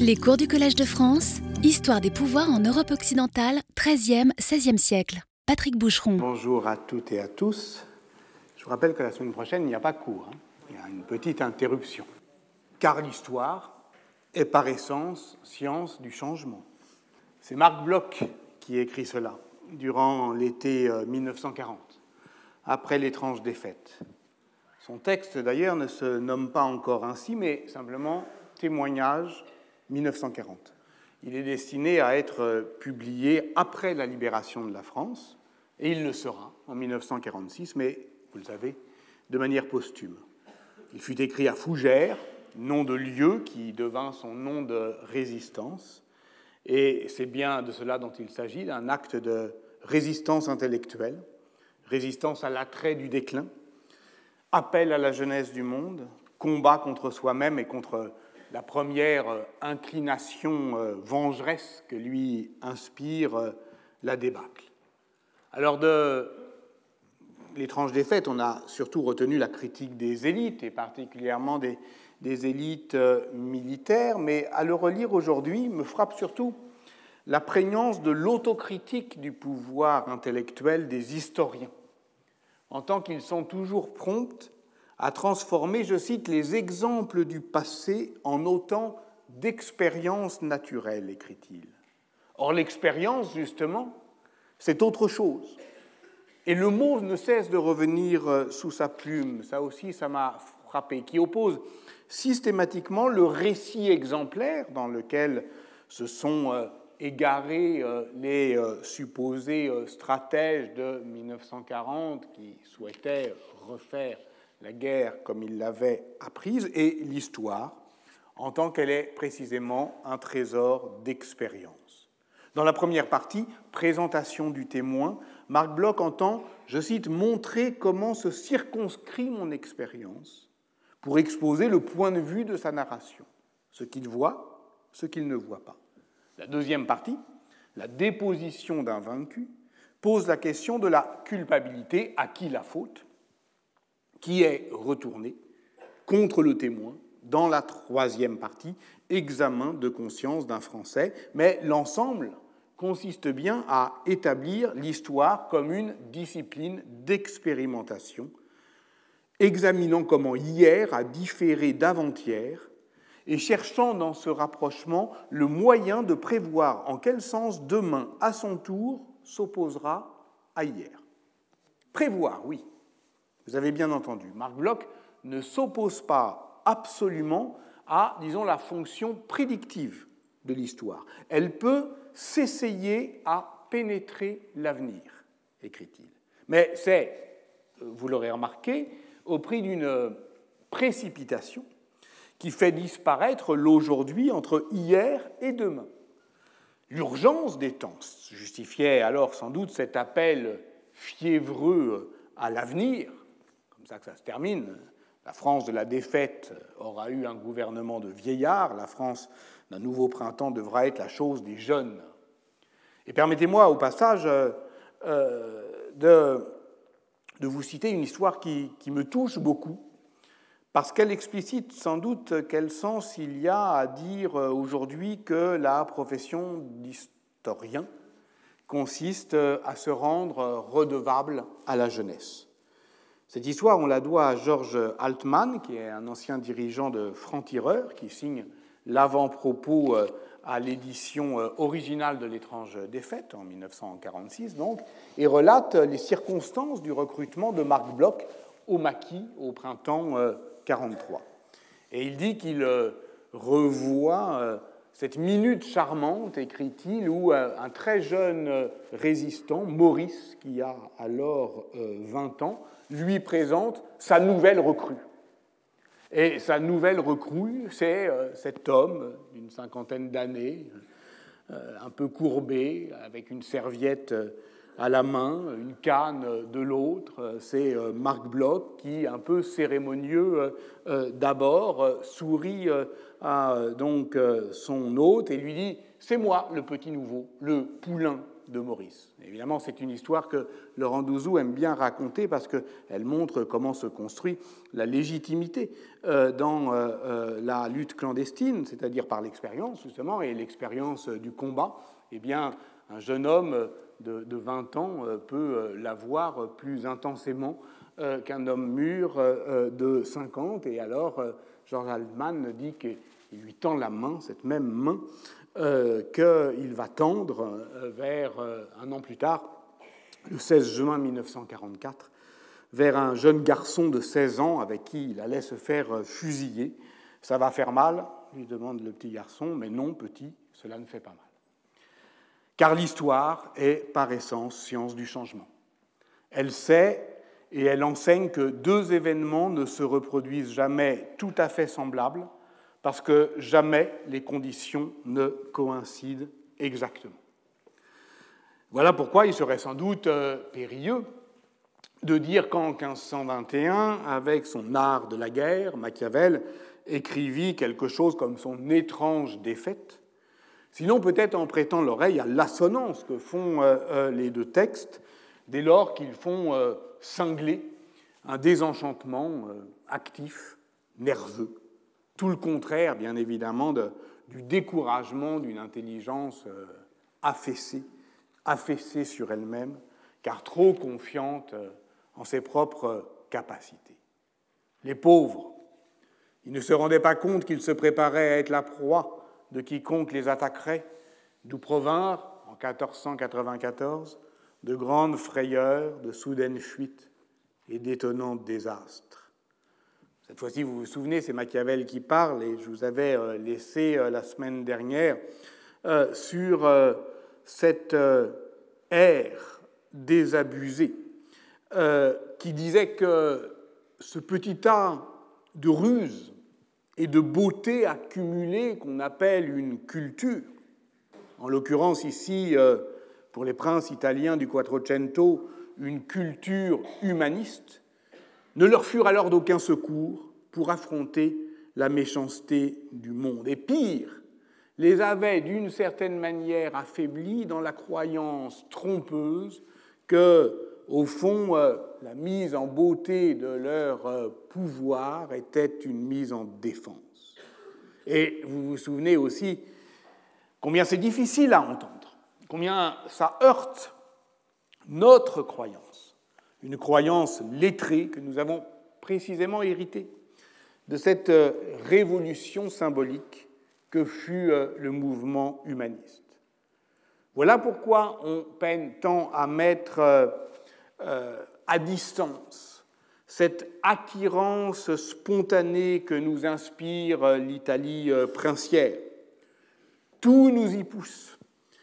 Les cours du Collège de France, Histoire des pouvoirs en Europe occidentale, 13e, 16e siècle. Patrick Boucheron. Bonjour à toutes et à tous. Je vous rappelle que la semaine prochaine, il n'y a pas cours. Hein. Il y a une petite interruption. Car l'histoire est par essence science du changement. C'est Marc Bloch qui écrit cela durant l'été 1940, euh, après l'étrange défaite. Son texte, d'ailleurs, ne se nomme pas encore ainsi, mais simplement Témoignage 1940. Il est destiné à être publié après la libération de la France, et il le sera en 1946, mais, vous le savez, de manière posthume. Il fut écrit à Fougères, nom de lieu qui devint son nom de résistance, et c'est bien de cela dont il s'agit, d'un acte de résistance intellectuelle, résistance à l'attrait du déclin, appel à la jeunesse du monde, combat contre soi-même et contre la première euh, inclination euh, vengeresse que lui inspire euh, la débâcle. Alors de l'étrange défaite, on a surtout retenu la critique des élites, et particulièrement des, des élites militaires, mais à le relire aujourd'hui me frappe surtout la prégnance de l'autocritique du pouvoir intellectuel des historiens, en tant qu'ils sont toujours prompts à transformer, je cite, les exemples du passé en autant d'expériences naturelles, écrit-il. Or, l'expérience, justement, c'est autre chose. Et le mot ne cesse de revenir euh, sous sa plume, ça aussi, ça m'a frappé, qui oppose systématiquement le récit exemplaire dans lequel se sont euh, égarés euh, les supposés stratèges de 1940 qui souhaitaient refaire la guerre comme il l'avait apprise et l'histoire en tant qu'elle est précisément un trésor d'expérience. Dans la première partie, présentation du témoin, Marc Bloch entend, je cite, montrer comment se circonscrit mon expérience pour exposer le point de vue de sa narration, ce qu'il voit, ce qu'il ne voit pas. La deuxième partie, la déposition d'un vaincu, pose la question de la culpabilité, à qui la faute, qui est retourné contre le témoin dans la troisième partie, examen de conscience d'un Français, mais l'ensemble consiste bien à établir l'histoire comme une discipline d'expérimentation, examinant comment hier a différé d'avant-hier et cherchant dans ce rapprochement le moyen de prévoir en quel sens demain, à son tour, s'opposera à hier. Prévoir, oui, vous avez bien entendu, Marc Bloch ne s'oppose pas absolument à, disons, la fonction prédictive de l'histoire. Elle peut s'essayer à pénétrer l'avenir, écrit-il. Mais c'est, vous l'aurez remarqué, au prix d'une précipitation qui fait disparaître l'aujourd'hui entre hier et demain. L'urgence des temps justifiait alors sans doute cet appel fiévreux à l'avenir, ça que ça se termine. La France de la défaite aura eu un gouvernement de vieillards, la France d'un nouveau printemps devra être la chose des jeunes. Et permettez-moi au passage euh, de, de, vous citer une histoire qui, qui me touche beaucoup, parce qu'elle explicite sans doute quel sens il y a à dire aujourd'hui que la profession d'historien consiste à se rendre redevable à la jeunesse. Cette histoire, on la doit à Georges Altman, qui est un ancien dirigeant de Franc-Tireur, qui signe l'avant-propos euh, à l'édition euh, originale de L'étrange défaite, en 1946 donc, et relate les circonstances du recrutement de Marc Bloch au maquis au printemps 43. Euh, et il dit qu'il revoit cette minute charmante, écrit-il, où un très jeune résistant, Maurice, qui a alors 20 ans, lui présente sa nouvelle recrue. Et sa nouvelle recrue, c'est euh, cet homme d'une cinquantaine d'années, euh, un peu courbé, avec une serviette euh, à la main, une canne de l'autre. C'est Marc Bloch qui, un peu cérémonieux d'abord, sourit à donc son hôte et lui dit C'est moi le petit nouveau, le poulain de Maurice. Évidemment, c'est une histoire que Laurent Douzou aime bien raconter parce qu'elle montre comment se construit la légitimité euh, dans euh, euh, la lutte clandestine, c'est-à-dire par l'expérience, justement, et l'expérience du combat. Eh bien, un jeune homme de, 20 ans peut l'avoir plus intensément qu'un homme mûr de 50. Et alors, Georges Altman dit qu'il lui tend la main, cette même main, euh, qu'il va tendre euh, vers, euh, un an plus tard, le 16 juin 1944, vers un jeune garçon de 16 ans avec qui il allait se faire fusiller. Ça va faire mal, lui demande le petit garçon, mais non, petit, cela ne fait pas mal. Car l'histoire est par essence science du changement. Elle sait et elle enseigne que deux événements ne se reproduisent jamais tout à fait semblables, parce que jamais les conditions ne coïncident exactement. Voilà pourquoi il serait sans doute euh, périlleux de dire qu'en 1521, avec son art de la guerre, Machiavel écrivit quelque chose comme son étrange défaite, sinon peut-être en prêtant l'oreille à l'assonance que font euh, euh, les deux textes, dès lors qu'ils font cingler un désenchantement actif, nerveux, tout le contraire, bien évidemment, du découragement d'une intelligence euh, affaissée, affaissée sur elle-même, car trop confiante euh, en ses propres capacités. Les pauvres, ils ne se rendaient pas compte qu'ils se préparaient à être la proie de quiconque les attaquerait, d'où provinrent, en 1494, de grandes frayeurs, de soudaines fuites et d'étonnants désastres. Cette fois-ci, vous vous souvenez, c'est Machiavel qui parle, et je vous avais euh, laissé euh, la semaine dernière euh, sur cette ère désabusée, qui disait que ce petit tas de ruses et de beauté accumulées qu'on appelle une culture, en l'occurrence ici, pour les princes italiens du Quattrocento, une culture humaniste, ne leur furent alors d'aucun secours pour affronter la méchanceté du monde. Et pire, les avait d'une certaine manière affaiblis dans la croyance trompeuse que, au fond, euh, la mise en beauté de leur euh, pouvoir était une mise en défense. Et vous vous souvenez aussi combien c'est difficile à entendre, combien ça heurte notre croyance une croyance lettrée que nous avons précisément héritée de cette euh, révolution symbolique que fut euh, le mouvement humaniste. Voilà pourquoi on peine tant à mettre euh, à distance cette attirance spontanée que nous inspire l'Italie princière. Tout nous y pousse.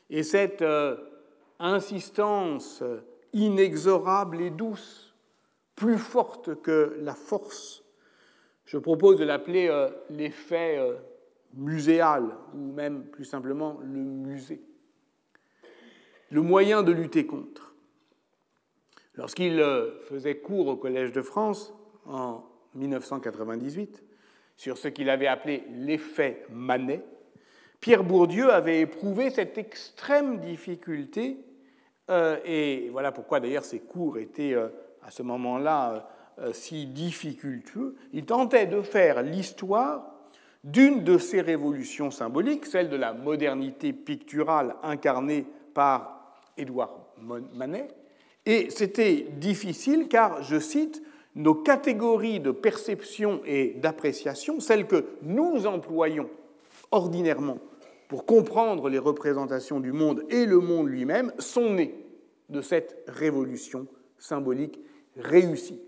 Et cette insistance inexorable et douce, plus forte que la force. Je propose de l'appeler euh, l'effet euh, muséal, ou même plus simplement le musée. Le moyen de lutter contre. Lorsqu'il euh, faisait cours au Collège de France en 1998 sur ce qu'il avait appelé l'effet Manet, Pierre Bourdieu avait éprouvé cette extrême difficulté euh, et voilà pourquoi d'ailleurs ces cours étaient euh, à ce moment-là euh, si difficultueux. Il tentait de faire l'histoire d'une de ces révolutions symboliques, celle de la modernité picturale incarnée par Édouard Manet. Et c'était difficile car, je cite, nos catégories de perception et d'appréciation, celles que nous employons ordinairement pour comprendre les représentations du monde et le monde lui-même sont nés de cette révolution symbolique réussie.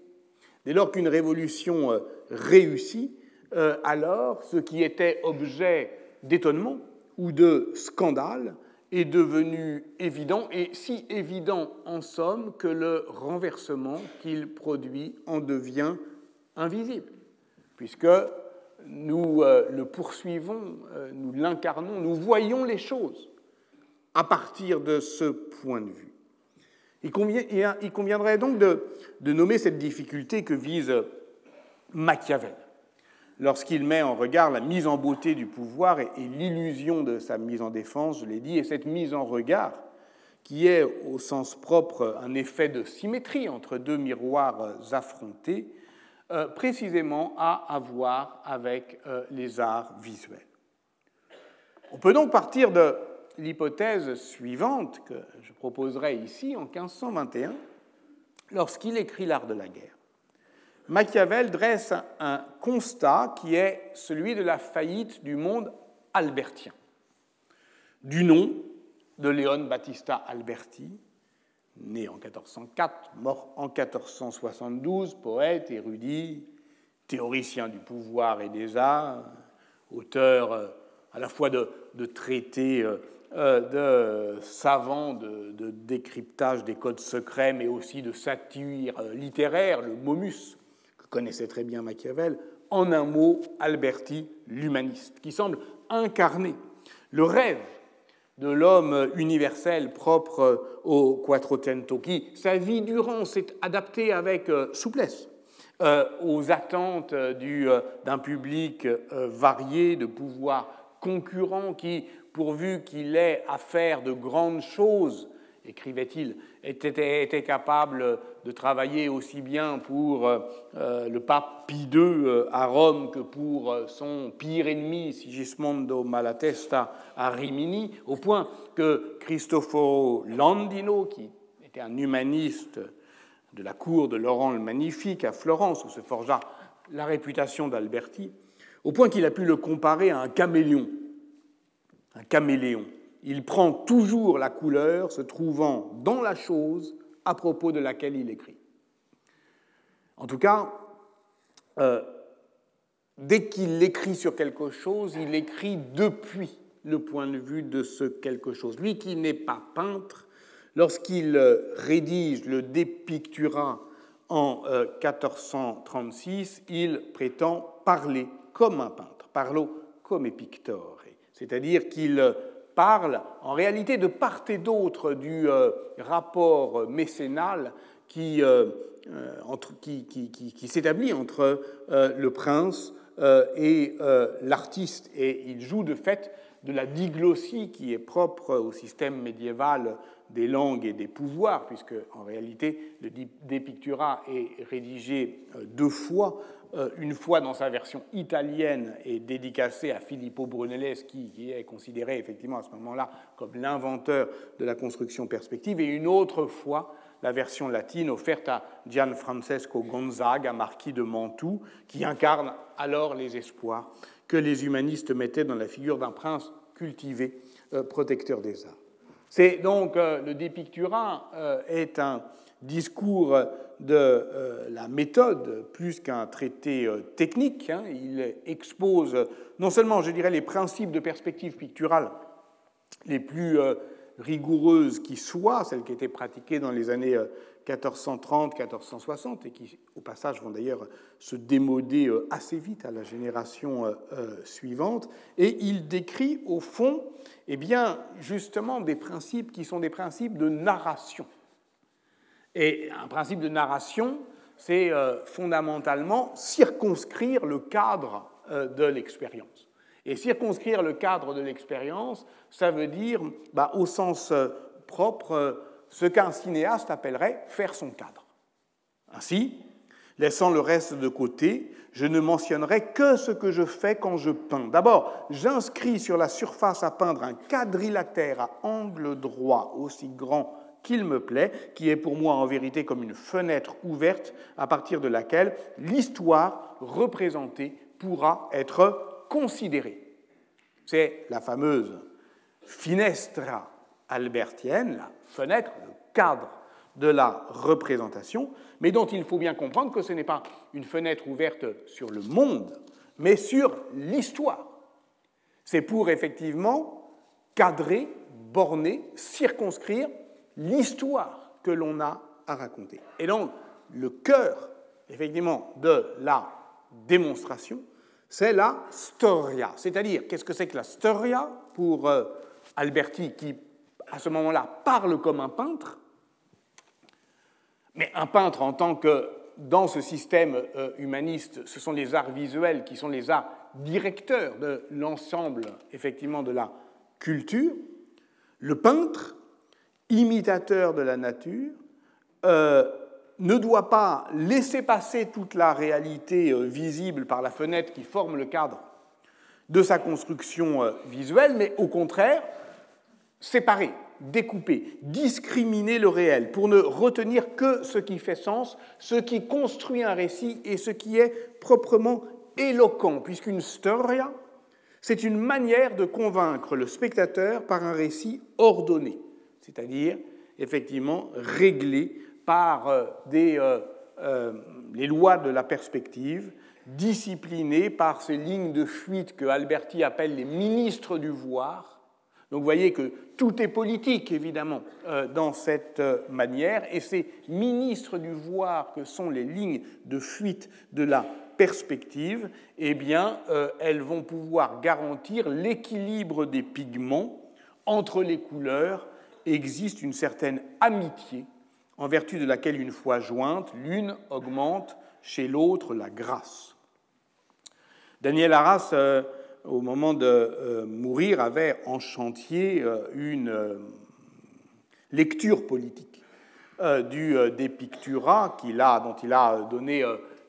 Dès lors qu'une révolution euh, réussit, euh, alors ce qui était objet d'étonnement ou de scandale est devenu évident, et si évident en somme que le renversement qu'il produit en devient invisible, puisque nous euh, le poursuivons, euh, nous l'incarnons, nous voyons les choses à partir de ce point de vue. Il, conviendrait donc de, nommer cette difficulté que vise Machiavel. lorsqu'il met en regard la mise en beauté du pouvoir et, l'illusion de sa mise en défense, je l'ai dit, et cette mise en regard, qui est au sens propre un effet de symétrie entre deux miroirs affrontés, euh, précisément à avoir avec euh, les arts visuels. On peut donc partir de l'hypothèse suivante que je proposerai ici en 1521, lorsqu'il écrit L'art de la guerre. Machiavel dresse un constat qui est celui de la faillite du monde albertien, du nom de Léon Battista Alberti, né en 1404, mort en 1472, poète, érudit, théoricien du pouvoir et des arts, auteur euh, à la fois de, traités euh, euh, de savants de, de, décryptage des codes secrets, mais aussi de satire littéraire, le momus, connaissait très bien Machiavel, en un mot, Alberti, l'humaniste, qui semble incarner le rêve de l'homme universel propre au Quattrocento, qui, sa vie durant, s'est adapté avec euh, souplesse euh, aux attentes euh, d'un public varié, de pouvoirs concurrents, qui, pourvu qu'il ait à faire de grandes choses, écrivait-il, était, capable de travailler aussi bien pour euh, le pape Pie II euh, à Rome que pour euh, son pire ennemi, Sigismondo Malatesta, à Rimini, au point que Cristoforo Landino, qui était un humaniste de la cour de Laurent le Magnifique à Florence, où se forgea la réputation d'Alberti, au point qu'il a pu le comparer à un caméléon, un caméléon. Il prend toujours la couleur se trouvant dans la chose à propos de laquelle il écrit. En tout cas, euh, dès qu'il écrit sur quelque chose, il écrit depuis le point de vue de ce quelque chose. Lui qui n'est pas peintre, lorsqu'il euh, rédige le De en 1436, euh, il prétend parler comme un peintre, parlo come pictore, c'est-à-dire qu'il parle en réalité de part et d'autre du euh, rapport mécénal qui, euh, euh, s'établit entre le prince et l'artiste. Et il joue de fait de la diglossie qui est propre au système médiéval des langues et des pouvoirs, puisque en réalité le De Pictura est rédigé deux fois une fois dans sa version italienne et dédicacée à Filippo Brunelleschi, qui est considéré effectivement à ce moment-là comme l'inventeur de la construction perspective, et une autre fois la version latine offerte à Gianfrancesco Gonzaga, marquis de Mantoue, qui incarne alors les espoirs que les humanistes mettaient dans la figure d'un prince cultivé, euh, protecteur des arts. C'est donc euh, le De Pictura est un discours de euh, la méthode plus qu'un traité euh, technique. Hein. Il expose non seulement, je dirais, les principes de perspective picturale les plus euh, rigoureuses qui soient, celles qui étaient pratiquées dans les années 1430-1460 et qui, au passage, vont d'ailleurs se démoder assez vite à la génération suivante. Et il décrit, au fond, eh bien, justement, des principes qui sont des principes de narration et un principe de narration, c'est euh, fondamentalement circonscrire le cadre euh, de l'expérience. Et circonscrire le cadre de l'expérience, ça veut dire, bah, au sens euh, propre, ce qu'un cinéaste appellerait faire son cadre. Ainsi, laissant le reste de côté, je ne mentionnerai que ce que je fais quand je peins. D'abord, j'inscris sur la surface à peindre un quadrilatère à angle droit aussi grand qu'il me plaît, qui est pour moi en vérité comme une fenêtre ouverte à partir de laquelle l'histoire représentée pourra être considérée. C'est la fameuse finestra albertienne, la fenêtre, le cadre de la représentation, mais dont il faut bien comprendre que ce n'est pas une fenêtre ouverte sur le monde, mais sur l'histoire. C'est pour effectivement cadrer, borner, circonscrire l'histoire que l'on a à raconter. Et donc, le cœur, effectivement, de la démonstration, c'est la storia. C'est-à-dire, qu'est-ce que c'est que la storia pour euh, Alberti, qui, à ce moment-là, parle comme un peintre, mais un peintre en tant que dans ce système humaniste, ce sont les arts visuels qui sont les arts directeurs de l'ensemble, effectivement, de la culture. Le peintre, imitateur de la nature, ne doit pas laisser passer toute la réalité visible par la fenêtre qui forme le cadre de sa construction visuelle, mais au contraire, séparer, découper, discriminer le réel pour ne retenir que ce qui fait sens, ce qui construit un récit et ce qui est proprement éloquent, puisqu'une storia, c'est une manière de convaincre le spectateur par un récit ordonné, c'est-à-dire effectivement réglé par euh, euh, euh, les lois de la perspective, discipliné par ces lignes de fuite que Alberti appelle les ministres du voir, donc vous voyez que tout est politique, évidemment, dans cette manière, et ces ministres du voir que sont les lignes de fuite de la perspective, eh bien, elles vont pouvoir garantir l'équilibre des pigments entre les couleurs. Existe une certaine amitié en vertu de laquelle, une fois jointe, l'une augmente chez l'autre la grâce. Daniel Arras au moment de euh, mourir, avait en chantier euh, une euh, lecture politique du des Pictura, dont il a donné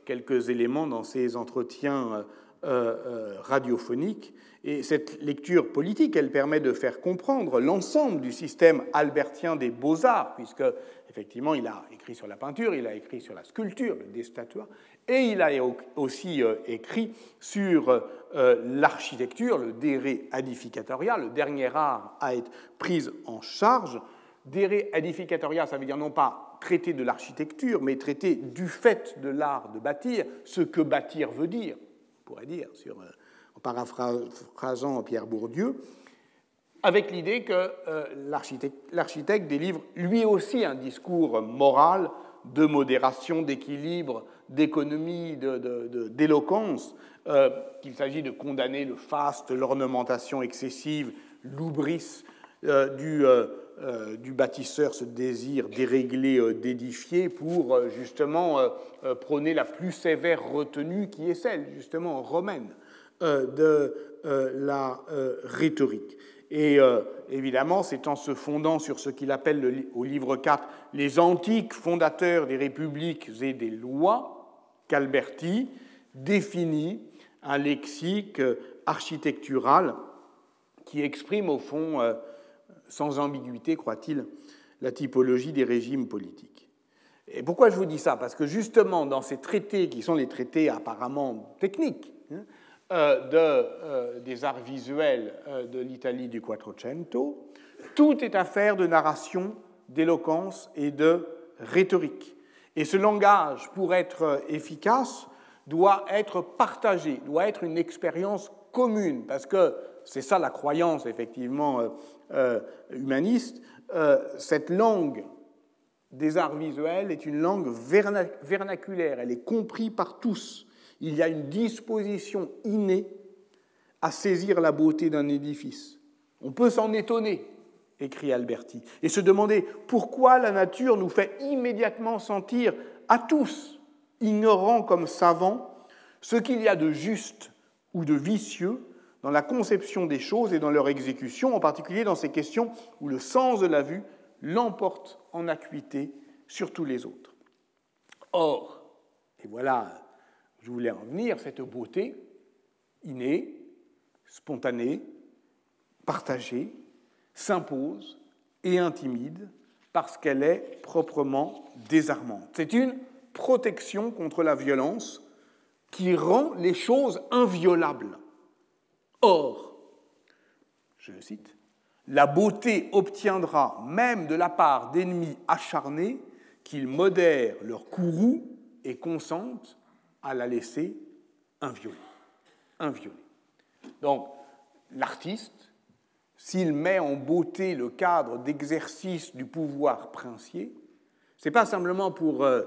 quelques éléments dans ses entretiens radiophoniques. Et cette lecture politique, elle permet de faire comprendre l'ensemble du système albertien des beaux-arts, puisque effectivement, il a écrit sur la peinture, il a écrit sur la sculpture, le destatuat, et il a aussi euh, écrit sur euh, l'architecture, le dere edificatoria, le dernier art à être pris en charge. Dere edificatoria, ça veut dire non pas traiter de l'architecture, mais traiter du fait de l'art de bâtir, ce que bâtir veut dire, on pourrait dire, sur, euh, paraphrasant Pierre Bourdieu, avec l'idée que l'architecte délivre lui aussi un discours moral de modération, d'équilibre, d'économie, d'éloquence, euh, qu'il s'agit de condamner le faste, l'ornementation excessive, l'oubris euh, du, euh, du, bâtisseur, ce désir déréglé, d'édifier, pour justement prôner la plus sévère retenue qui est celle, justement, romaine de la rhétorique. Et évidemment, c'est en se fondant sur ce qu'il appelle au livre 4 les antiques fondateurs des républiques et des lois, qu'Alberti définit un lexique architectural qui exprime au fond, euh, sans ambiguïté, croit-il, la typologie des régimes politiques. Et pourquoi je vous dis ça? Parce que justement, dans ces traités, qui sont les traités apparemment techniques, hein, euh, de, euh, des arts visuels de l'Italie du Quattrocento, tout est affaire de narration, d'éloquence et de rhétorique. Et ce langage, pour être efficace, doit être partagé, doit être une expérience commune, parce que c'est ça la croyance effectivement euh, euh, humaniste. Euh, cette langue des arts visuels est une langue vernaculaire, elle est comprise par tous. Il y a une disposition innée à saisir la beauté d'un édifice. On peut s'en étonner, écrit Alberti, et se demander pourquoi la nature nous fait immédiatement sentir à tous, ignorants comme savants, ce qu'il y a de juste ou de vicieux dans la conception des choses et dans leur exécution, en particulier dans ces questions où le sens de la vue l'emporte en acuité sur tous les autres. Or, et voilà, je voulais en venir, cette beauté innée, spontanée, partagée, s'impose et intimide parce qu'elle est proprement désarmante. C'est une protection contre la violence qui rend les choses inviolables. Or, je le cite, la beauté obtiendra même de la part d'ennemis acharnés qu'ils modèrent leur courroux et consentent à la laisser inviolée. Donc, l'artiste s'il met en beauté le cadre d'exercice du pouvoir princier, ce n'est pas simplement pour euh,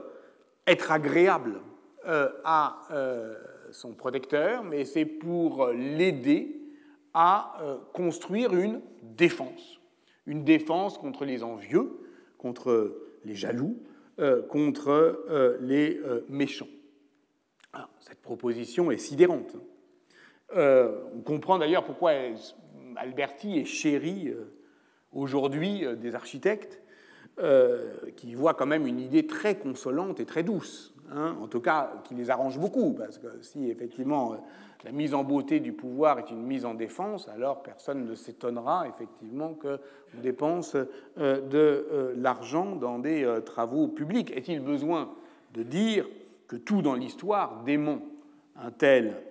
être agréable euh, à euh, son protecteur, mais c'est pour l'aider à construire une défense. Une défense contre les envieux, contre les jaloux, contre les méchants. Cette proposition est sidérante. on comprend d'ailleurs pourquoi Alberti est chéri aujourd'hui des architectes, qui voient quand même une idée très consolante et très douce, hein, en tout cas qui les arrange beaucoup, parce que si effectivement la mise en beauté du pouvoir est une mise en défense, alors personne ne s'étonnera effectivement qu'on dépense euh, de euh, l'argent dans des euh, travaux publics. Est-il besoin de dire tout dans l'histoire dément un tel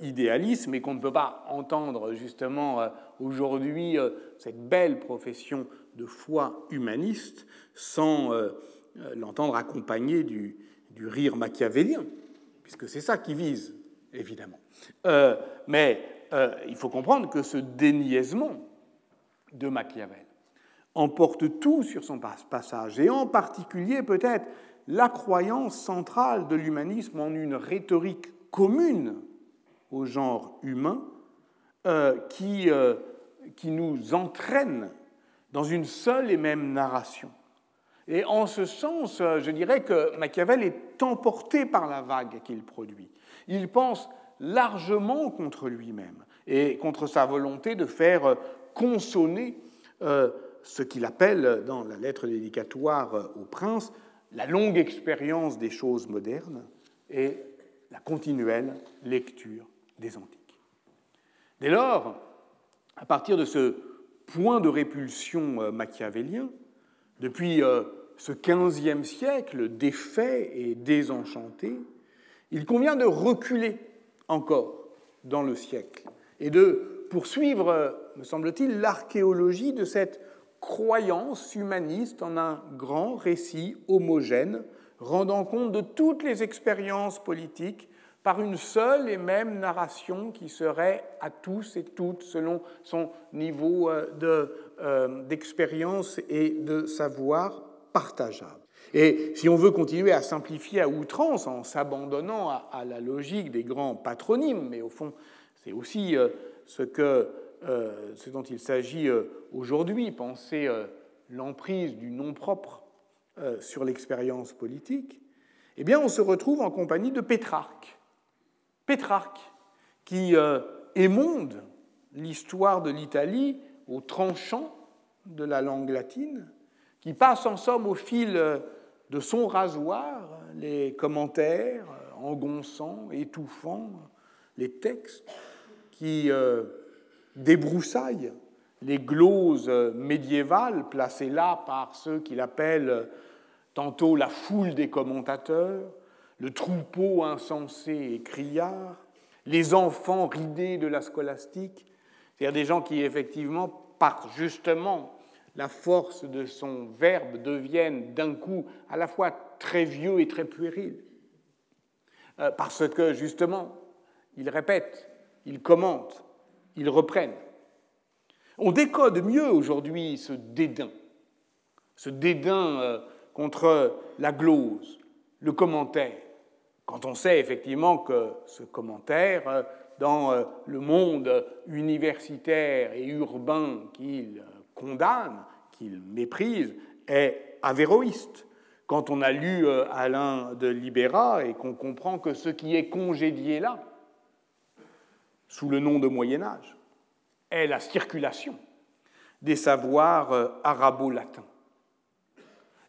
idéalisme et qu'on ne peut pas entendre justement aujourd'hui cette belle profession de foi humaniste sans l'entendre accompagné du, du rire machiavélien, puisque c'est ça qui vise, évidemment. Euh, mais euh, il faut comprendre que ce déniaisement de Machiavel emporte tout sur son passage, et en particulier peut-être la croyance centrale de l'humanisme en une rhétorique commune au genre humain euh, qui, qui nous entraîne dans une seule et même narration. Et en ce sens, je dirais que Machiavel est emporté par la vague qu'il produit. Il pense largement contre lui-même et contre sa volonté de faire consonner euh, ce qu'il appelle dans la lettre dédicatoire au prince la longue expérience des choses modernes et la continuelle lecture des antiques. Dès lors, à partir de ce point de répulsion euh, machiavélien, depuis euh, ce XVe siècle défait et désenchanté, il convient de reculer encore dans le siècle, et de poursuivre, me semble-t-il, l'archéologie de cette croyance humaniste en un grand récit homogène, rendant compte de toutes les expériences politiques par une seule et même narration qui serait à tous et toutes selon son niveau euh, euh, d'expérience et de savoir partageable. Et si on veut continuer à simplifier à outrance en s'abandonnant à, la logique des grands patronymes, mais au fond, c'est aussi euh, ce, que, euh, ce dont il s'agit euh, aujourd'hui, penser l'emprise du nom propre sur l'expérience politique, eh bien, on se retrouve en compagnie de Pétrarque. Pétrarque, qui émonde l'histoire de l'Italie au tranchant de la langue latine, qui passe en somme au fil de son rasoir les commentaires engonçants, étouffants, les textes qui débroussaillent les gloses médiévales placées là par ceux qu'il appelle tantôt la foule des commentateurs, le troupeau insensé et criard, les enfants ridés de la scolastique, c'est-à-dire des gens qui effectivement, par justement la force de son verbe devienne d'un coup à la fois très vieux et très puéril. Euh, parce que justement, ils répètent, ils commentent, ils reprennent. On décode mieux aujourd'hui ce dédain, ce dédain euh, contre la glose, le commentaire, quand on sait effectivement que ce commentaire, euh, dans le monde universitaire et urbain qu'il condamne, qu'il méprise, est avéroïste. Quand on a lu euh, Alain de Libéra et qu'on comprend que ce qui est congédié là, sous le nom de Moyen Âge, est la circulation des savoirs euh, arabo-latins.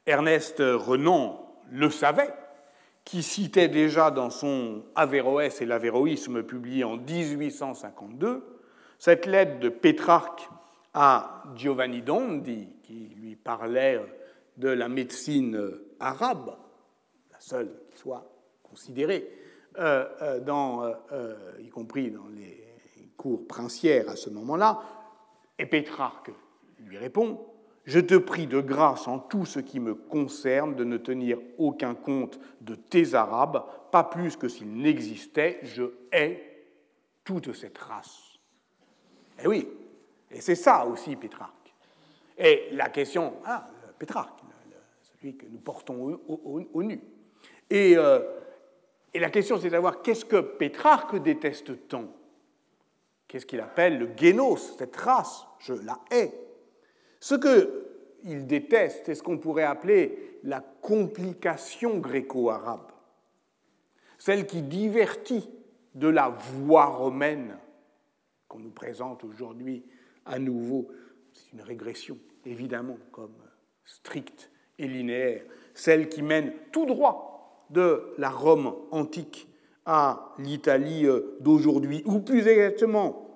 Ernest Renan le savait, qui citait déjà dans son Averroès et l'Avéroïsme publié en 1852 cette lettre de Pétrarque à Giovanni Dondi, qui lui parlait de la médecine arabe, la seule qui soit considérée, euh, euh, dans, euh, y compris dans les cours princières à ce moment-là, et Pétrarque lui répond Je te prie de grâce en tout ce qui me concerne de ne tenir aucun compte de tes Arabes, pas plus que s'ils n'existaient, je hais toute cette race. Eh oui, et c'est ça aussi Pétrarque. Et la question, ah, Pétrarque, celui que nous portons au, nu. Et, euh, et, la question, c'est de savoir qu'est-ce que Pétrarque déteste tant Qu'est-ce qu'il appelle le génos, cette race? Je la hais. Ce que il déteste, c'est ce qu'on pourrait appeler la complication gréco-arabe, celle qui divertit de la voie romaine qu'on nous présente aujourd'hui à nouveau. C'est une régression, évidemment, comme stricte et linéaire, celle qui mène tout droit de la Rome antique à l'Italie euh, d'aujourd'hui, ou plus exactement,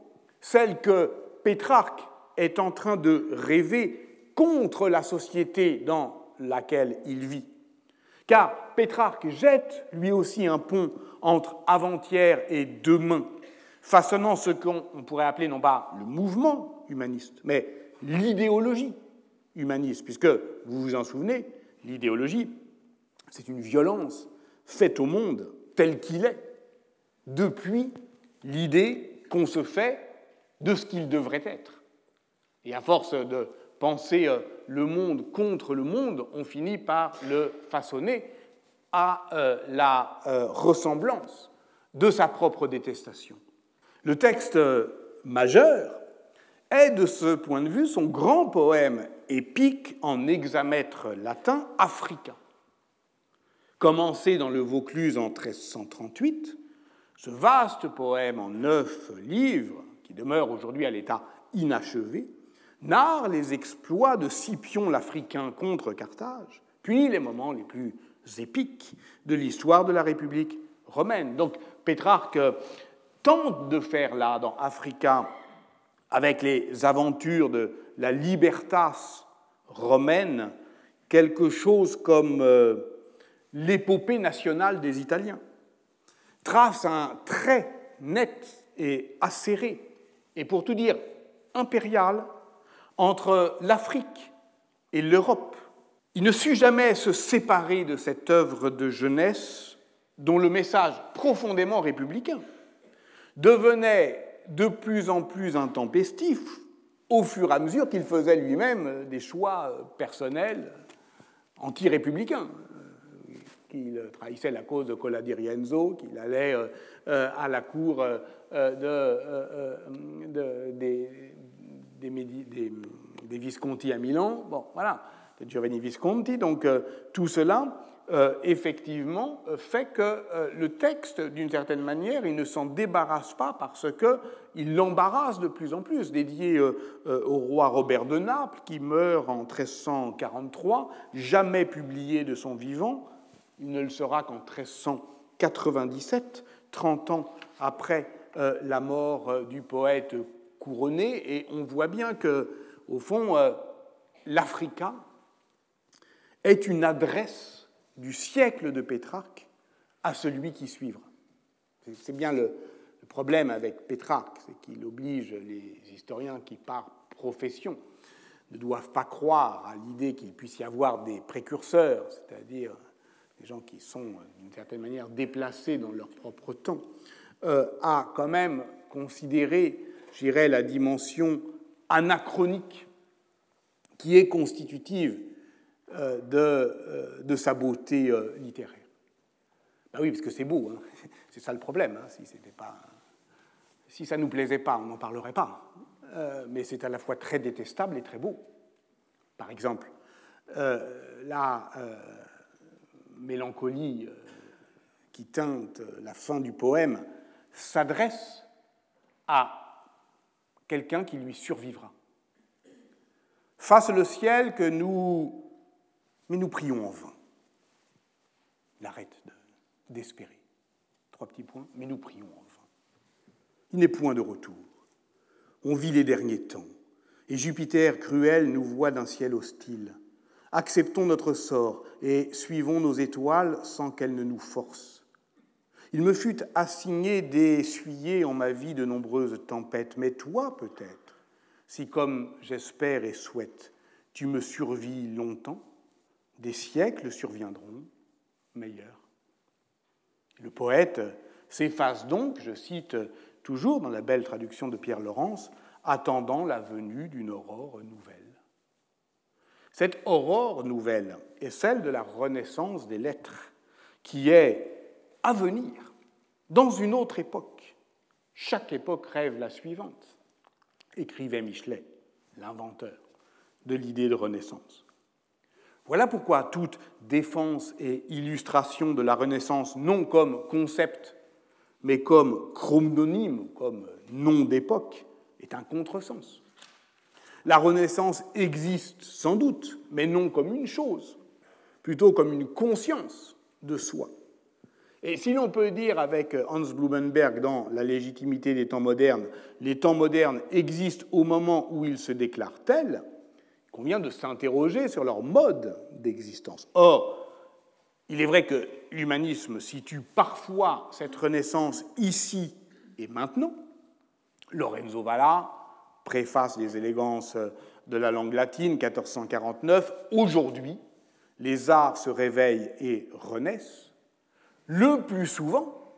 celle que Pétrarque est en train de rêver contre la société dans laquelle il vit. Car Pétrarque jette lui aussi un pont entre avant-hier et demain, façonnant ce qu'on pourrait appeler non pas le mouvement humaniste, mais l'idéologie humaniste, puisque, vous vous en souvenez, l'idéologie, c'est une violence faite au monde tel qu'il est, depuis l'idée qu'on se fait de ce qu'il devrait être. Et à force de penser euh, le monde contre le monde, on finit par le façonner à euh, la euh, ressemblance de sa propre détestation. Le texte majeur est, de ce point de vue, son grand poème épique en hexamètre latin africain. Commencé dans le Vaucluse en 1338, ce vaste poème en neuf livres, qui demeure aujourd'hui à l'état inachevé, narre les exploits de Scipion l'Africain contre Carthage, puis les moments les plus épiques de l'histoire de la République romaine. Donc Pétrarque tente de faire là, dans Africa, avec les aventures de la libertas romaine, quelque chose comme euh, l'épopée nationale des Italiens, trace un trait net et acéré, et pour tout dire impérial, entre l'Afrique et l'Europe. Il ne sut jamais se séparer de cette œuvre de jeunesse dont le message profondément républicain devenait de plus en plus intempestif au fur et à mesure qu'il faisait lui-même des choix personnels anti-républicains qu'il trahissait la cause de Cola di Rienzo, qu'il allait euh, euh, à la cour euh, de, des, Visconti à Milan. Bon, voilà, de Giovanni Visconti. Donc tout cela, effectivement, fait que le texte, d'une certaine manière, il ne s'en débarrasse pas parce qu'il l'embarrasse de plus en plus. Dédié au roi Robert de Naples, qui meurt en 1343, jamais publié de son vivant, il ne le sera qu'en 1397, 30 ans après euh, la mort euh, du poète couronné, et on voit bien que, au fond, euh, l'Africa est une adresse du siècle de Pétrarque à celui qui suivra. C'est bien le, problème avec Pétrarque, c'est qu'il oblige les historiens qui, par profession, ne doivent pas croire à l'idée qu'il puisse y avoir des précurseurs, c'est-à-dire des gens qui sont euh, d'une certaine manière déplacés dans leur propre temps, euh, à quand même considérer, j'irais, la dimension anachronique qui est constitutive euh, de, de, sa beauté littéraire. Ben oui, parce que c'est beau, hein. c'est ça le problème. Hein. si, pas, si ça ne nous plaisait pas, on n'en parlerait pas. mais c'est à la fois très détestable et très beau. Par exemple, là, mélancolie euh, qui teinte la fin du poème s'adresse à quelqu'un qui lui survivra. Face le ciel que nous... Mais nous prions en vain. Il arrête d'espérer. Trois petits points, mais nous prions en vain. Il n'est point de retour. On vit les derniers temps, et Jupiter cruel nous voit d'un ciel hostile. Acceptons notre sort et suivons nos étoiles sans qu'elles ne nous forcent. Il me fut assigné d'essuyer en ma vie de nombreuses tempêtes, mais toi peut-être, si comme j'espère et souhaite, tu me survis longtemps, des siècles surviendront meilleurs. Le poète s'efface donc, je cite toujours dans la belle traduction de Pierre Laurence, attendant la venue d'une aurore nouvelle. Cette aurore nouvelle est celle de la renaissance des lettres, qui est à venir dans une autre époque. Chaque époque rêve la suivante, écrivait Michelet, l'inventeur de l'idée de Renaissance. Voilà pourquoi toute défense et illustration de la Renaissance, non comme concept, mais comme chrononyme, comme nom d'époque, est un contresens. La Renaissance existe sans doute, mais non comme une chose, plutôt comme une conscience de soi. Et si l'on peut dire avec Hans Blumenberg dans La légitimité des temps modernes, les temps modernes existent au moment où ils se déclarent tels, il convient de s'interroger sur leur mode d'existence. Or, il est vrai que l'humanisme situe parfois cette renaissance ici et maintenant. Lorenzo Valla préface les élégances de la langue latine, 1449. Aujourd'hui, les arts se réveillent et renaissent. Le plus souvent,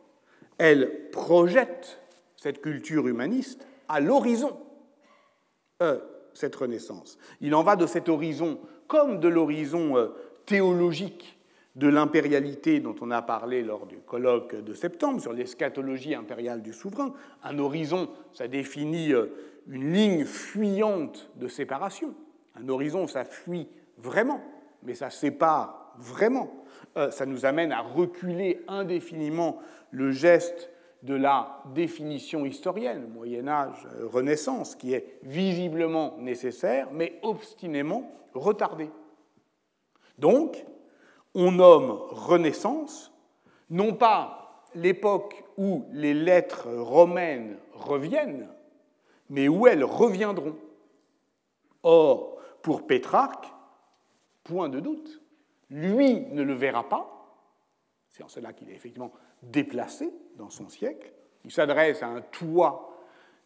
elles projettent cette culture humaniste à l'horizon, euh, cette renaissance. Il en va de cet horizon comme de l'horizon euh, théologique de l'impérialité dont on a parlé lors du colloque de septembre sur l'eschatologie impériale du souverain. Un horizon, ça définit euh, une ligne fuyante de séparation. Un horizon, ça fuit vraiment, mais ça sépare vraiment. Euh, ça nous amène à reculer indéfiniment le geste de la définition historienne, Moyen Âge, euh, Renaissance, qui est visiblement nécessaire, mais obstinément retardé. Donc, on nomme Renaissance, non pas l'époque où les lettres romaines reviennent, mais où elles reviendront? Or, pour Pétrarque, point de doute, lui ne le verra pas, c'est en cela qu'il est effectivement déplacé dans son siècle, il s'adresse à un toit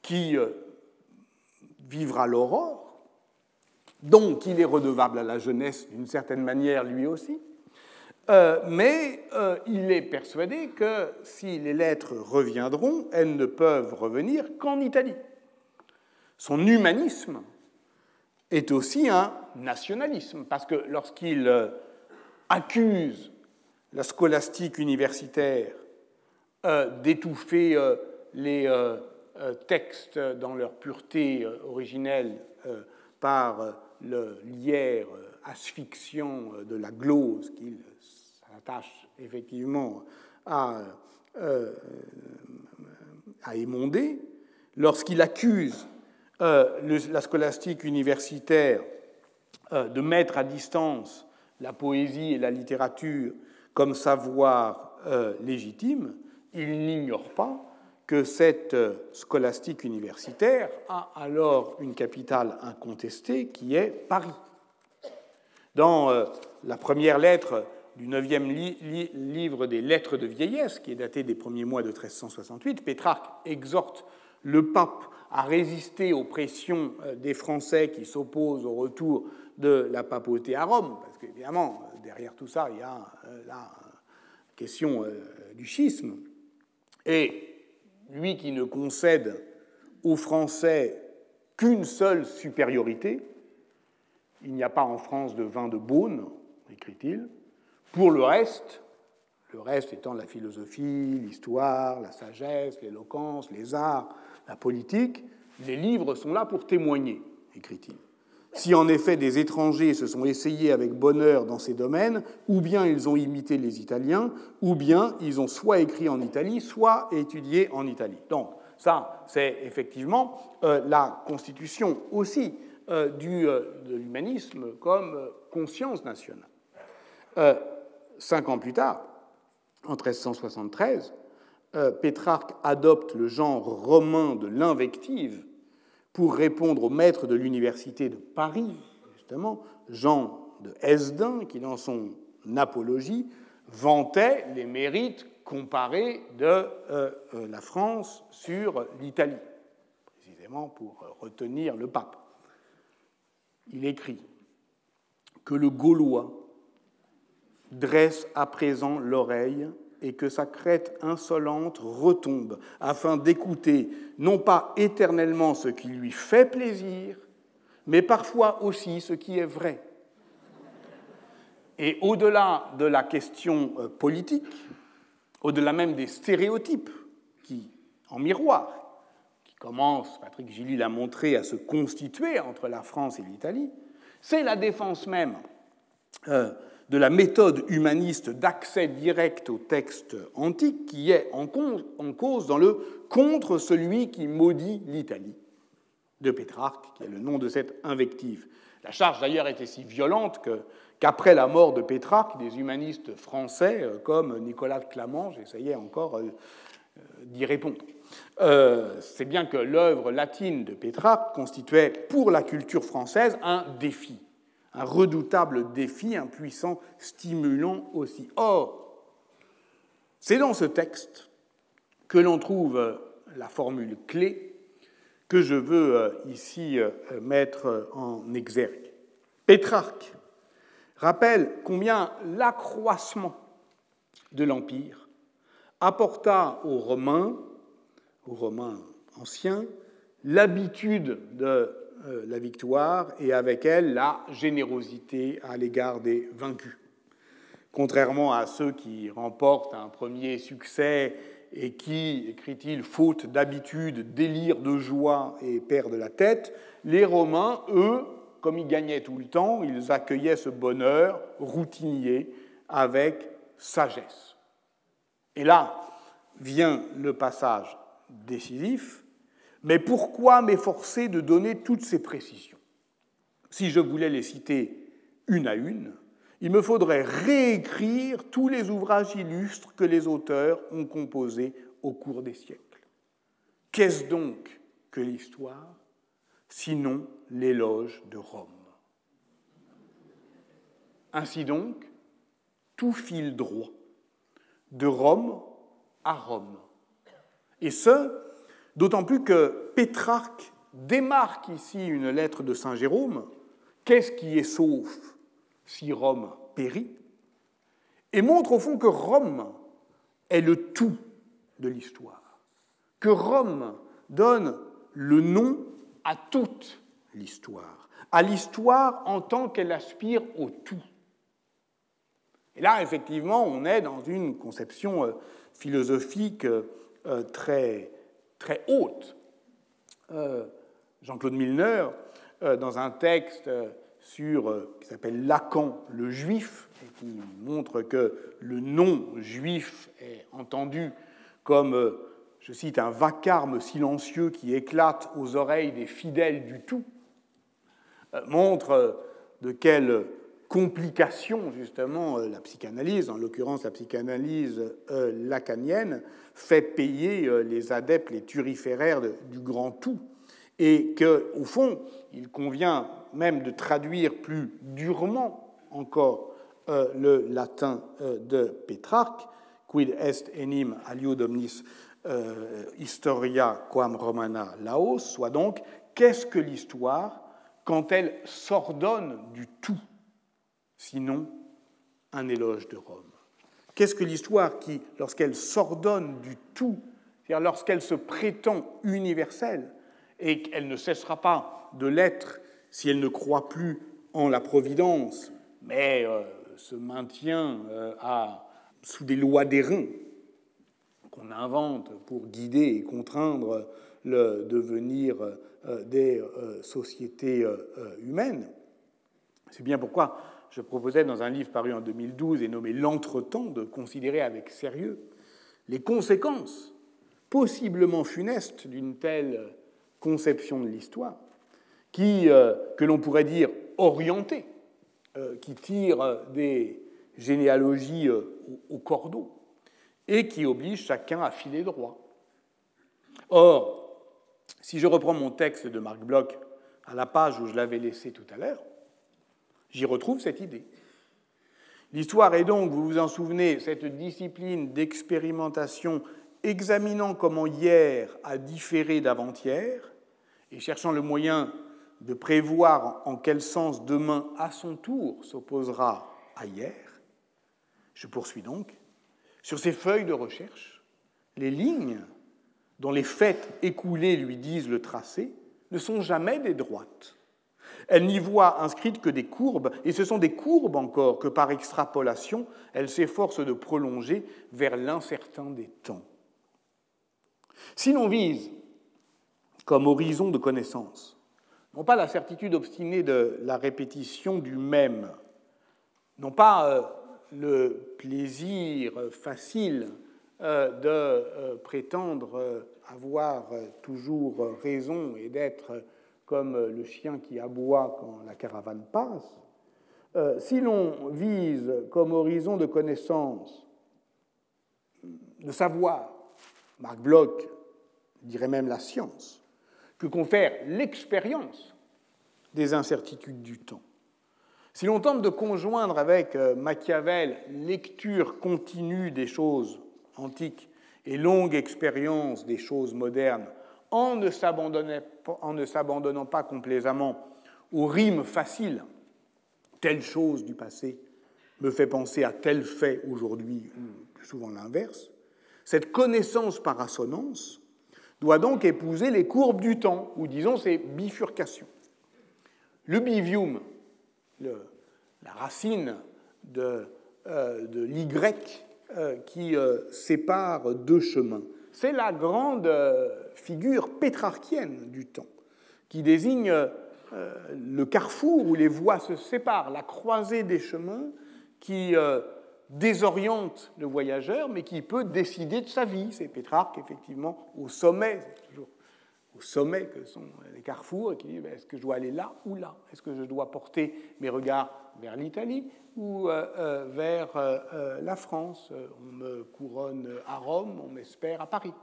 qui euh, vivra l'aurore, donc il est redevable à la jeunesse d'une certaine manière lui aussi, euh, mais euh, il est persuadé que si les lettres reviendront, elles ne peuvent revenir qu'en Italie. Son humanisme est aussi un nationalisme, parce que lorsqu'il euh, accuse la scolastique universitaire d'étouffer les textes dans leur pureté originelle par le lierre asphyxiant de la glose qu'il s'attache effectivement à, euh, émonder, lorsqu'il accuse euh, la scolastique universitaire euh, de mettre à distance la poésie et la littérature comme savoir légitime, il n'ignore pas que cette scolastique universitaire a alors une capitale incontestée qui est Paris. Dans la première lettre du neuvième livre des Lettres de vieillesse, qui est daté des premiers mois de 1368, Pétrarque exhorte le pape à résister aux pressions euh, des Français qui s'opposent au retour de la papauté à Rome, parce qu'évidemment, derrière tout ça, il y a euh, la question euh, du schisme. Et lui qui ne concède aux Français qu'une seule supériorité, il n'y a pas en France de vin de Beaune, écrit-il, pour le reste, le reste étant la philosophie, l'histoire, la sagesse, l'éloquence, les arts, la politique, les livres sont là pour témoigner, écrit-il. Si en effet des étrangers se sont essayés avec bonheur dans ces domaines, ou bien ils ont imité les Italiens, ou bien ils ont soit écrit en Italie, soit étudié en Italie. Donc ça, c'est effectivement euh, la constitution aussi euh, du, euh, de l'humanisme comme conscience nationale. Cinq ans plus tard, en 1373, euh, Pétrarque adopte le genre romain de l'invective pour répondre au maître de l'université de Paris, justement, Jean de Hesdin, qui dans son apologie vantait les mérites comparés de euh, euh, la France sur l'Italie, précisément pour retenir le pape. Il écrit que le Gaulois dresse à présent l'oreille et que sa crête insolente retombe, afin d'écouter non pas éternellement ce qui lui fait plaisir, mais parfois aussi ce qui est vrai. Et au-delà de la question euh, politique, au-delà même des stéréotypes qui, en miroir, qui commencent, Patrick Gilly l'a montré, à se constituer entre la France et l'Italie, C'est la défense même euh, de la méthode humaniste d'accès direct au texte antique qui est en, cause dans le Contre celui qui maudit l'Italie de Pétrarque, qui est le nom de cette invective. La charge d'ailleurs était si violente qu'après la mort de Pétrarque, des humanistes français euh, comme Nicolas de Clamence essayaient encore euh, d'y répondre. C'est bien que l'œuvre latine de Pétrarque constituait pour la culture française un défi un redoutable défi, un puissant stimulant aussi. Or, c'est dans ce texte que l'on trouve la formule clé que je veux euh, ici euh, mettre en exergue. Pétrarque rappelle combien l'accroissement de l'Empire apporta aux Romains, aux Romains anciens, l'habitude de euh, la victoire et avec elle la générosité à l'égard des vaincus. Contrairement à ceux qui remportent un premier succès et qui, écrit-il, faute d'habitude, délire de joie et perdent la tête, les Romains, eux, comme ils gagnaient tout le temps, ils accueillaient ce bonheur routinier avec sagesse. Et là vient le passage décisif mais pourquoi m'efforcer de donner toutes ces précisions? Si je voulais les citer une à une, il me faudrait réécrire tous les ouvrages illustres que les auteurs ont composés au cours des siècles. Qu'est-ce donc que l'histoire, sinon l'éloge de Rome? Ainsi donc, tout file droit, de Rome à Rome. Et ce, D'autant plus que Pétrarque démarque ici une lettre de Saint Jérôme. Qu'est-ce qui est sauf si Rome périt? Et montre au fond que Rome est le tout de l'histoire. Que Rome donne le nom à toute l'histoire, à l'histoire en tant qu'elle aspire au tout. Et là, effectivement, on est dans une conception euh, philosophique euh, très très haute. Euh, Jean-Claude Milner, euh, dans un texte euh, sur, qui s'appelle Lacan le juif, qui montre que le nom juif est entendu comme, je cite, un vacarme silencieux qui éclate aux oreilles des fidèles du tout, montre de quelle complication, justement, euh, la psychanalyse, en l'occurrence la psychanalyse euh, lacanienne, fait payer euh, les adeptes, les turiféraires du grand tout, et qu'au fond, il convient même de traduire plus durement encore le latin de Pétrarque, quid est enim aliud omnis historia quam romana laos, soit donc, qu'est-ce que l'histoire quand elle s'ordonne du tout? Sinon un éloge de Rome. Qu'est-ce que l'histoire qui, lorsqu'elle s'ordonne du tout, c'est-à-dire lorsqu'elle se prétend universelle, et qu'elle ne cessera pas de l'être si elle ne croit plus en la providence, mais euh, se maintient euh, sous des lois d'airain qu'on invente pour guider et contraindre le devenir euh, des sociétés humaines. C'est bien pourquoi je proposais dans un livre paru en 2012 et nommé L'entretemps de considérer avec sérieux les conséquences possiblement funestes d'une telle conception de l'histoire, qui, euh, que l'on pourrait dire orientée, euh, qui tire des généalogies euh, au cordeau et qui oblige chacun à filer droit. Or, si je reprends mon texte de Marc Bloch à la page où je l'avais laissé tout à l'heure, J'y retrouve cette idée. L'histoire est donc, vous vous en souvenez, cette discipline d'expérimentation examinant comment hier a différé d'avant-hier et cherchant le moyen de prévoir en quel sens demain, à son tour, s'opposera à hier. Je poursuis donc. Sur ces feuilles de recherche, les lignes dont les faits écoulés lui disent le tracé ne sont jamais des droites. Elle n'y voit inscrites que des courbes, et ce sont des courbes encore que par extrapolation, elle s'efforce de prolonger vers l'incertain des temps. Si l'on vise comme horizon de connaissance non pas la certitude obstinée de la répétition du même, non pas euh, le plaisir facile euh, de euh, prétendre avoir toujours raison et d'être comme le chien qui aboie quand la caravane passe, si l'on vise comme horizon de connaissance, de savoir, Marc Bloch dirait même la science, que confère l'expérience des incertitudes du temps, si l'on tente de conjoindre avec euh, Machiavel lecture continue des choses antiques et longue expérience des choses modernes, en ne s'abandonnant pas complaisamment aux rimes faciles, telle chose du passé me fait penser à tel fait aujourd'hui, ou plus souvent l'inverse, cette connaissance par assonance doit donc épouser les courbes du temps, ou disons ces bifurcations. Le bivium, la racine de, euh, l'Y euh, qui euh, sépare deux chemins. C'est la grande figure pétrarchienne du temps, qui désigne le carrefour où les voies se séparent, la croisée des chemins qui désoriente le voyageur, mais qui peut décider de sa vie. C'est Pétrarque, effectivement, au sommet, toujours au sommet que sont les carrefours, et qui dit ben, est-ce que je dois aller là ou là? Est-ce que je dois porter mes regards vers l'Italie ou euh, euh, vers euh, la France? On me couronne à Rome, on m'espère à Paris.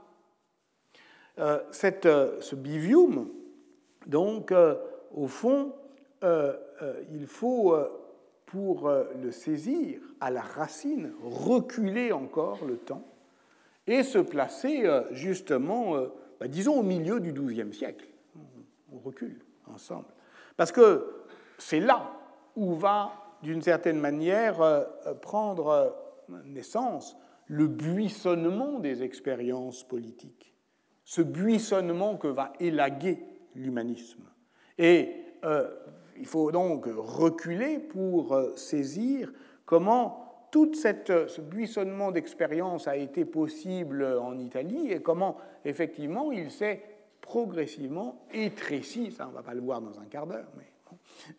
Cette, ce bivium, donc, au fond, il faut, pour le saisir à la racine, reculer encore le temps et se placer justement bah, disons au milieu du XIIe siècle. On recule ensemble. Parce que c'est là où va, d'une certaine manière, euh, prendre euh, naissance le buissonnement des expériences politiques, ce buissonnement que va élaguer l'humanisme. Et euh, il faut donc reculer pour saisir comment tout ce buissonnement d'expériences a été possible en Italie et comment, effectivement, il s'est progressivement étréci, ça on ne va pas le voir dans un quart d'heure, mais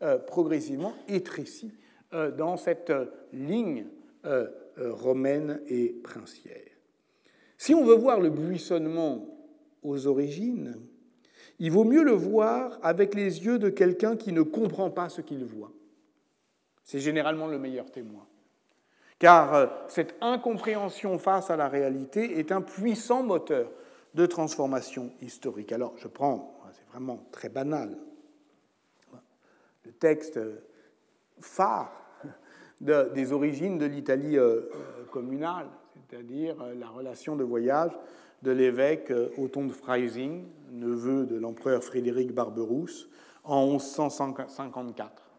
euh, progressivement étréci euh, dans cette ligne euh, romaine et princière. Si on veut voir le buissonnement aux origines, il vaut mieux le voir avec les yeux de quelqu'un qui ne comprend pas ce qu'il voit. C'est généralement le meilleur témoin car euh, cette incompréhension face à la réalité est un puissant moteur de transformation historique. Alors, je prends, c'est vraiment très banal, le texte phare des origines de l'Italie euh, communale, c'est-à-dire euh, la relation de voyage de l'évêque Othon de Freising, neveu de l'empereur Frédéric Barberousse, en 1154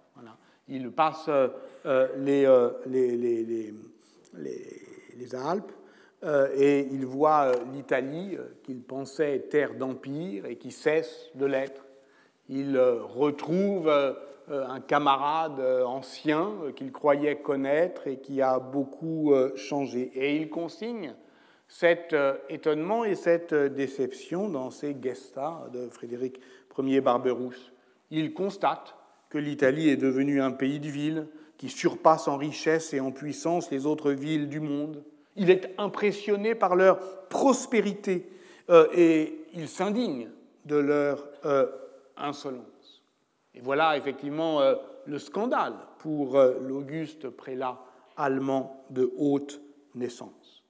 il passe euh, euh, euh, les, Alpes et il voit l'Italie qu'il pensait terre d'empire et qui cesse de l'être. Il retrouve un camarade ancien qu'il croyait connaître et qui a beaucoup changé. Et il consigne cet étonnement et cette déception dans ses Gesta de Frédéric Ier Barberousse. Il constate que l'Italie est devenue un pays de villes qui surpasse en richesse et en puissance les autres villes du monde. Il est impressionné par leur prospérité euh, et il s'indigne de leur euh, insolence. Et voilà effectivement euh, le scandale pour l'auguste prélat allemand de haute naissance.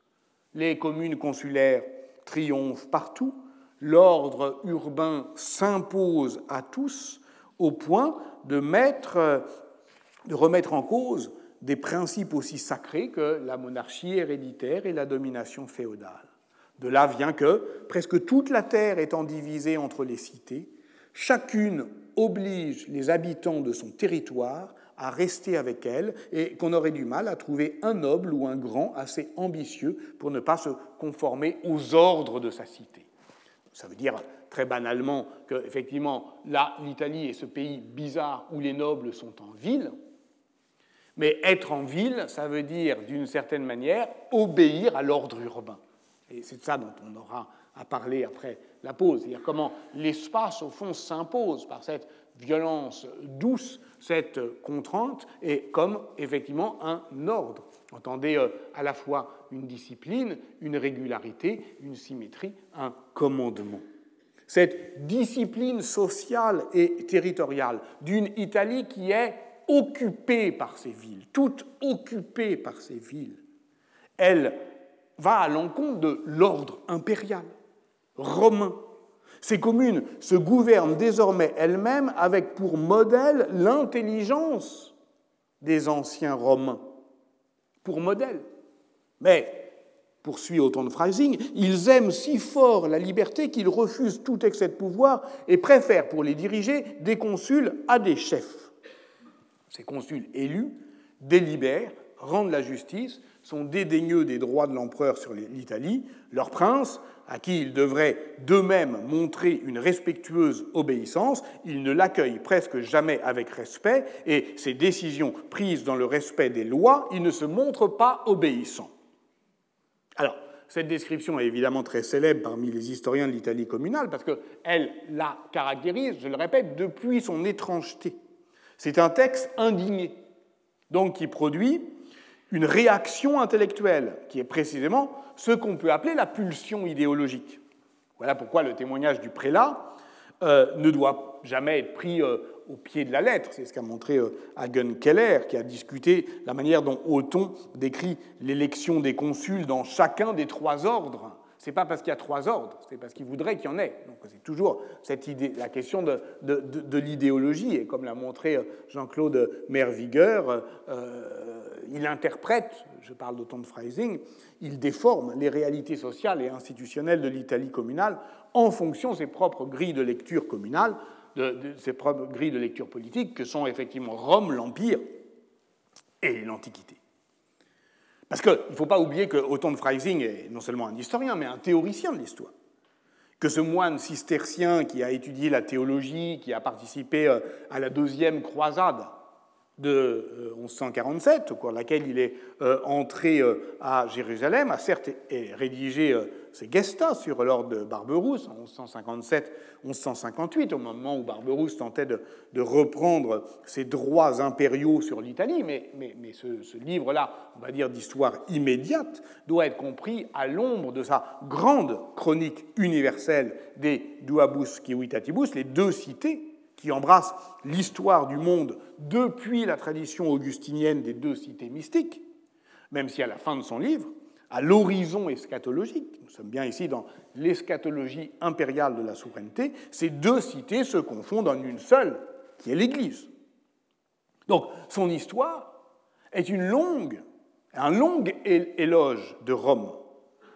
Les communes consulaires triomphent partout, l'ordre urbain s'impose à tous au point de, mettre, de remettre en cause des principes aussi sacrés que la monarchie héréditaire et la domination féodale. De là vient que, presque toute la terre étant divisée entre les cités, chacune oblige les habitants de son territoire à rester avec elle et qu'on aurait du mal à trouver un noble ou un grand assez ambitieux pour ne pas se conformer aux ordres de sa cité. Ça veut dire très banalement que, effectivement, là, l'Italie est ce pays bizarre où les nobles sont en ville. Mais être en ville, ça veut dire, d'une certaine manière, obéir à l'ordre urbain. Et c'est de ça dont on aura à parler après la pause. C'est-à-dire comment l'espace, au fond, s'impose par cette violence douce cette contrainte et comme effectivement un ordre. Entendez euh, à la fois une discipline, une régularité, une symétrie, un commandement. Cette discipline sociale et territoriale d'une Italie qui est occupée par ces villes, toute occupée par ces villes, elle va à l'encontre de l'ordre impérial romain ces communes se gouvernent désormais elles-mêmes avec pour modèle l'intelligence des anciens Romains. Pour modèle. Mais, poursuit Auton de Freising, ils aiment si fort la liberté qu'ils refusent tout excès de pouvoir et préfèrent pour les diriger des consuls à des chefs. Ces consuls élus délibèrent, rendent la justice, sont dédaigneux des droits de l'empereur sur l'Italie, leur prince à qui ils devraient d'eux-mêmes montrer une respectueuse obéissance, ils ne l'accueillent presque jamais avec respect, et ces décisions prises dans le respect des lois, ils ne se montrent pas obéissants. Alors, cette description est évidemment très célèbre parmi les historiens de l'Italie communale, parce qu'elle la caractérise, je le répète, depuis son étrangeté. C'est un texte indigné, donc qui produit une réaction intellectuelle, qui est précisément ce qu'on peut appeler la pulsion idéologique. Voilà pourquoi le témoignage du prélat euh, ne doit jamais être pris euh, au pied de la lettre. C'est ce qu'a montré euh, Hagen Keller, qui a discuté la manière dont Othon décrit l'élection des consuls dans chacun des trois ordres c'est pas parce qu'il y a trois ordres, c'est parce qu'il voudrait qu'il y en ait. Donc c'est toujours cette idée, la question de, l'idéologie, et comme l'a montré Jean-Claude Mervigueur, il interprète, je parle de Freising, il déforme les réalités sociales et institutionnelles de l'Italie communale en fonction de ses propres grilles de lecture communale, de, ses propres grilles de lecture politique, que sont effectivement Rome, l'Empire et l'Antiquité. Parce qu'il ne faut pas oublier que Otto de Freising est non seulement un historien, mais un théoricien de l'histoire. Que ce moine cistercien qui a étudié la théologie, qui a participé euh, à la deuxième croisade, de 1147, euh, au cours de laquelle il est euh, entré euh, à Jérusalem, a certes rédigé ses gestas sur l'ordre de Barberousse en 1157-1158, au moment où Barberousse tentait de, reprendre ses droits impériaux sur l'Italie, mais, ce, ce livre-là, on va dire d'histoire immédiate, doit être compris à l'ombre de sa grande chronique universelle des Duabus Civitatibus, les deux cités, qui embrasse l'histoire du monde depuis la tradition augustinienne des deux cités mystiques, même si à la fin de son livre, à l'horizon eschatologique, nous sommes bien ici dans l'eschatologie impériale de la souveraineté, ces deux cités se confondent en une seule, qui est l'Église. Donc son histoire est une longue, un long éloge de Rome,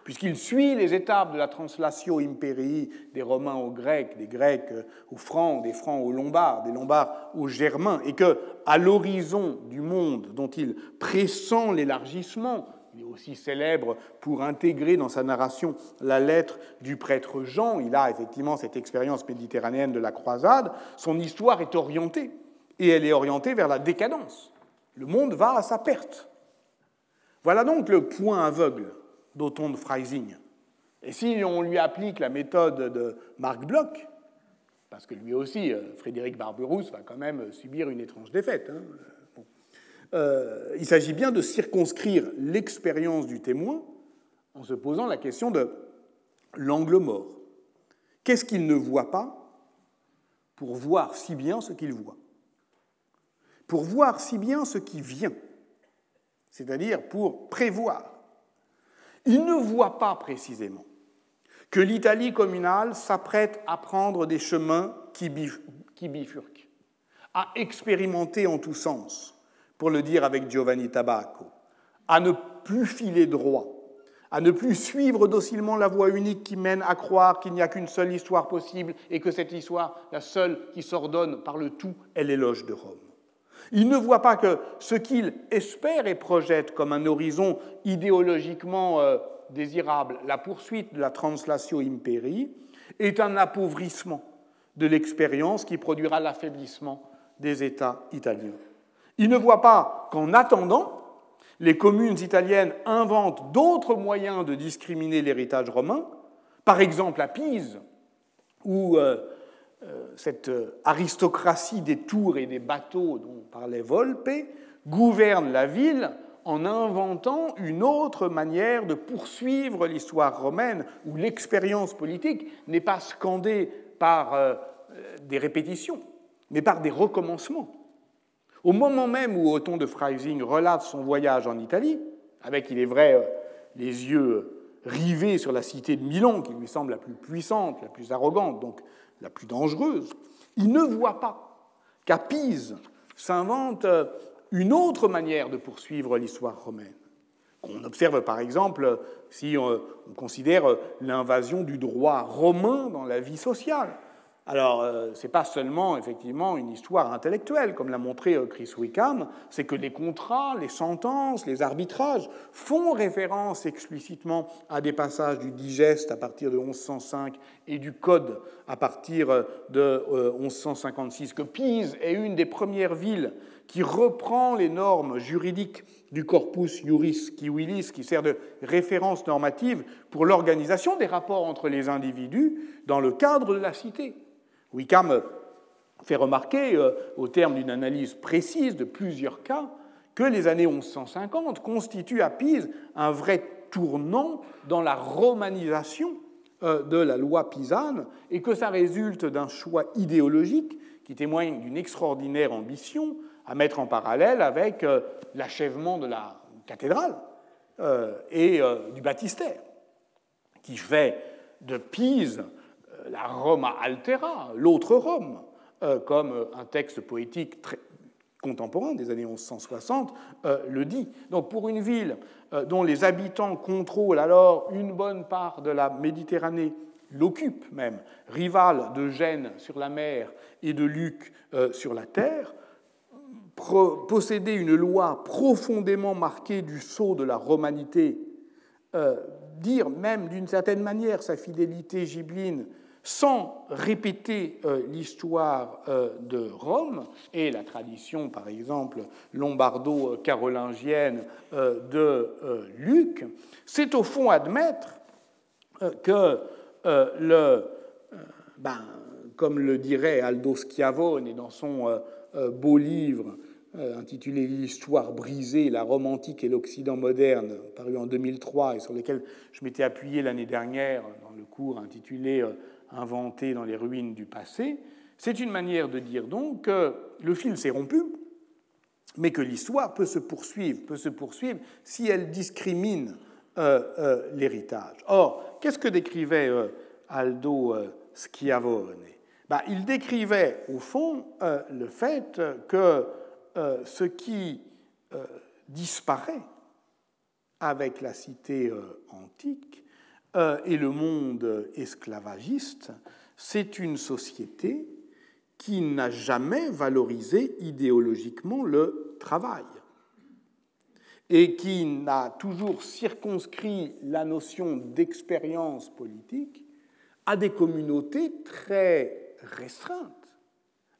puisqu'il suit les étapes de la translation imperii des Romains aux Grecs, des Grecs aux Francs, des Francs aux Lombards, des Lombards aux Germains, et que, à l'horizon du monde dont il pressent l'élargissement, il est aussi célèbre pour intégrer dans sa narration la lettre du prêtre Jean. Il a effectivement cette expérience méditerranéenne de la croisade. Son histoire est orientée, et elle est orientée vers la décadence. Le monde va à sa perte. Voilà donc le point aveugle d'Othon de Freising. Et si on lui applique la méthode de Marc Bloch, parce que lui aussi, euh, Frédéric Barberousse, va quand même subir une étrange défaite. Hein, euh, il s'agit bien de circonscrire l'expérience du témoin en se posant la question de l'angle mort. Qu'est-ce qu'il ne voit pas pour voir si bien ce qu'il voit? Pour voir si bien ce qui vient, c'est-à-dire pour prévoir il ne voit pas précisément que l'Italie communale s'apprête à prendre des chemins qui, bifurquent, à expérimenter en tous sens, pour le dire avec Giovanni Tabacco, à ne plus filer droit, à ne plus suivre docilement la voie unique qui mène à croire qu'il n'y a qu'une seule histoire possible et que cette histoire, la seule qui s'ordonne par le tout, est l'éloge de Rome. Il ne voit pas que ce qu'il espère et projette comme un horizon idéologiquement euh, désirable, la poursuite de la translatio imperii, est un appauvrissement de l'expérience qui produira l'affaiblissement des États italiens. Il ne voit pas qu'en attendant, les communes italiennes inventent d'autres moyens de discriminer l'héritage romain, par exemple à Pise, où euh, cette aristocratie des tours et des bateaux dont parlait Volpe gouverne la ville en inventant une autre manière de poursuivre l'histoire romaine, où l'expérience politique n'est pas scandée par euh, des répétitions, mais par des recommencements. Au moment même où Othon de Freising relate son voyage en Italie, avec, il est vrai, euh, les yeux rivés sur la cité de Milan, qui lui semble la plus puissante, la plus arrogante, donc la plus dangereuse, il ne voit pas qu'à Pise s'invente euh, une autre manière de poursuivre l'histoire romaine. On observe par exemple si on, considère l'invasion du droit romain dans la vie sociale. Alors, euh, ce n'est pas seulement effectivement une histoire intellectuelle, comme l'a montré euh, Chris Wickham, c'est que les contrats, les sentences, les arbitrages font référence explicitement à des passages du digeste à partir de 1105 et du code à partir de 1156, euh, que Pise est une des premières villes qui reprend les normes juridiques du corpus juris civilis, qui sert de référence normative pour l'organisation des rapports entre les individus dans le cadre de la cité. Wickham fait remarquer, euh, au terme d'une analyse précise de plusieurs cas, que les années 1150 constituent à Pise un vrai tournant dans la romanisation euh, de la loi pisane et que ça résulte d'un choix idéologique qui témoigne d'une extraordinaire ambition à mettre en parallèle avec euh, l'achèvement de la cathédrale et du baptistère, qui fait de Pise la Roma altera, l'autre Rome, euh, comme un texte poétique contemporain des années 1160 euh, le dit. Donc pour une ville euh, dont les habitants contrôlent alors une bonne part de la Méditerranée, l'occupent même, rivale de Gênes sur la mer et de Luc sur la terre, posséder une loi profondément marquée du sceau de la romanité, dire même d'une certaine manière sa fidélité gibline sans répéter euh, l'histoire euh, de Rome et la tradition, par exemple, lombardo-carolingienne euh, de Luc, c'est au fond admettre que le, ben, comme le dirait Aldo Schiavone dans son beau livre intitulé L'histoire brisée, la Rome antique et l'Occident moderne, paru en 2003 et sur lequel je m'étais appuyé l'année dernière dans le cours intitulé inventé dans les ruines du passé, c'est une manière de dire donc que le fil s'est rompu, mais que l'histoire peut se poursuivre, peut se poursuivre si elle discrimine euh, euh, l'héritage. Or, qu'est-ce que décrivait euh, Aldo Schiavone? Ben, Il décrivait au fond le fait que ce qui disparaît avec la cité antique, et le monde esclavagiste, c'est une société qui n'a jamais valorisé idéologiquement le travail et qui n'a toujours circonscrit la notion d'expérience politique à des communautés très restreintes.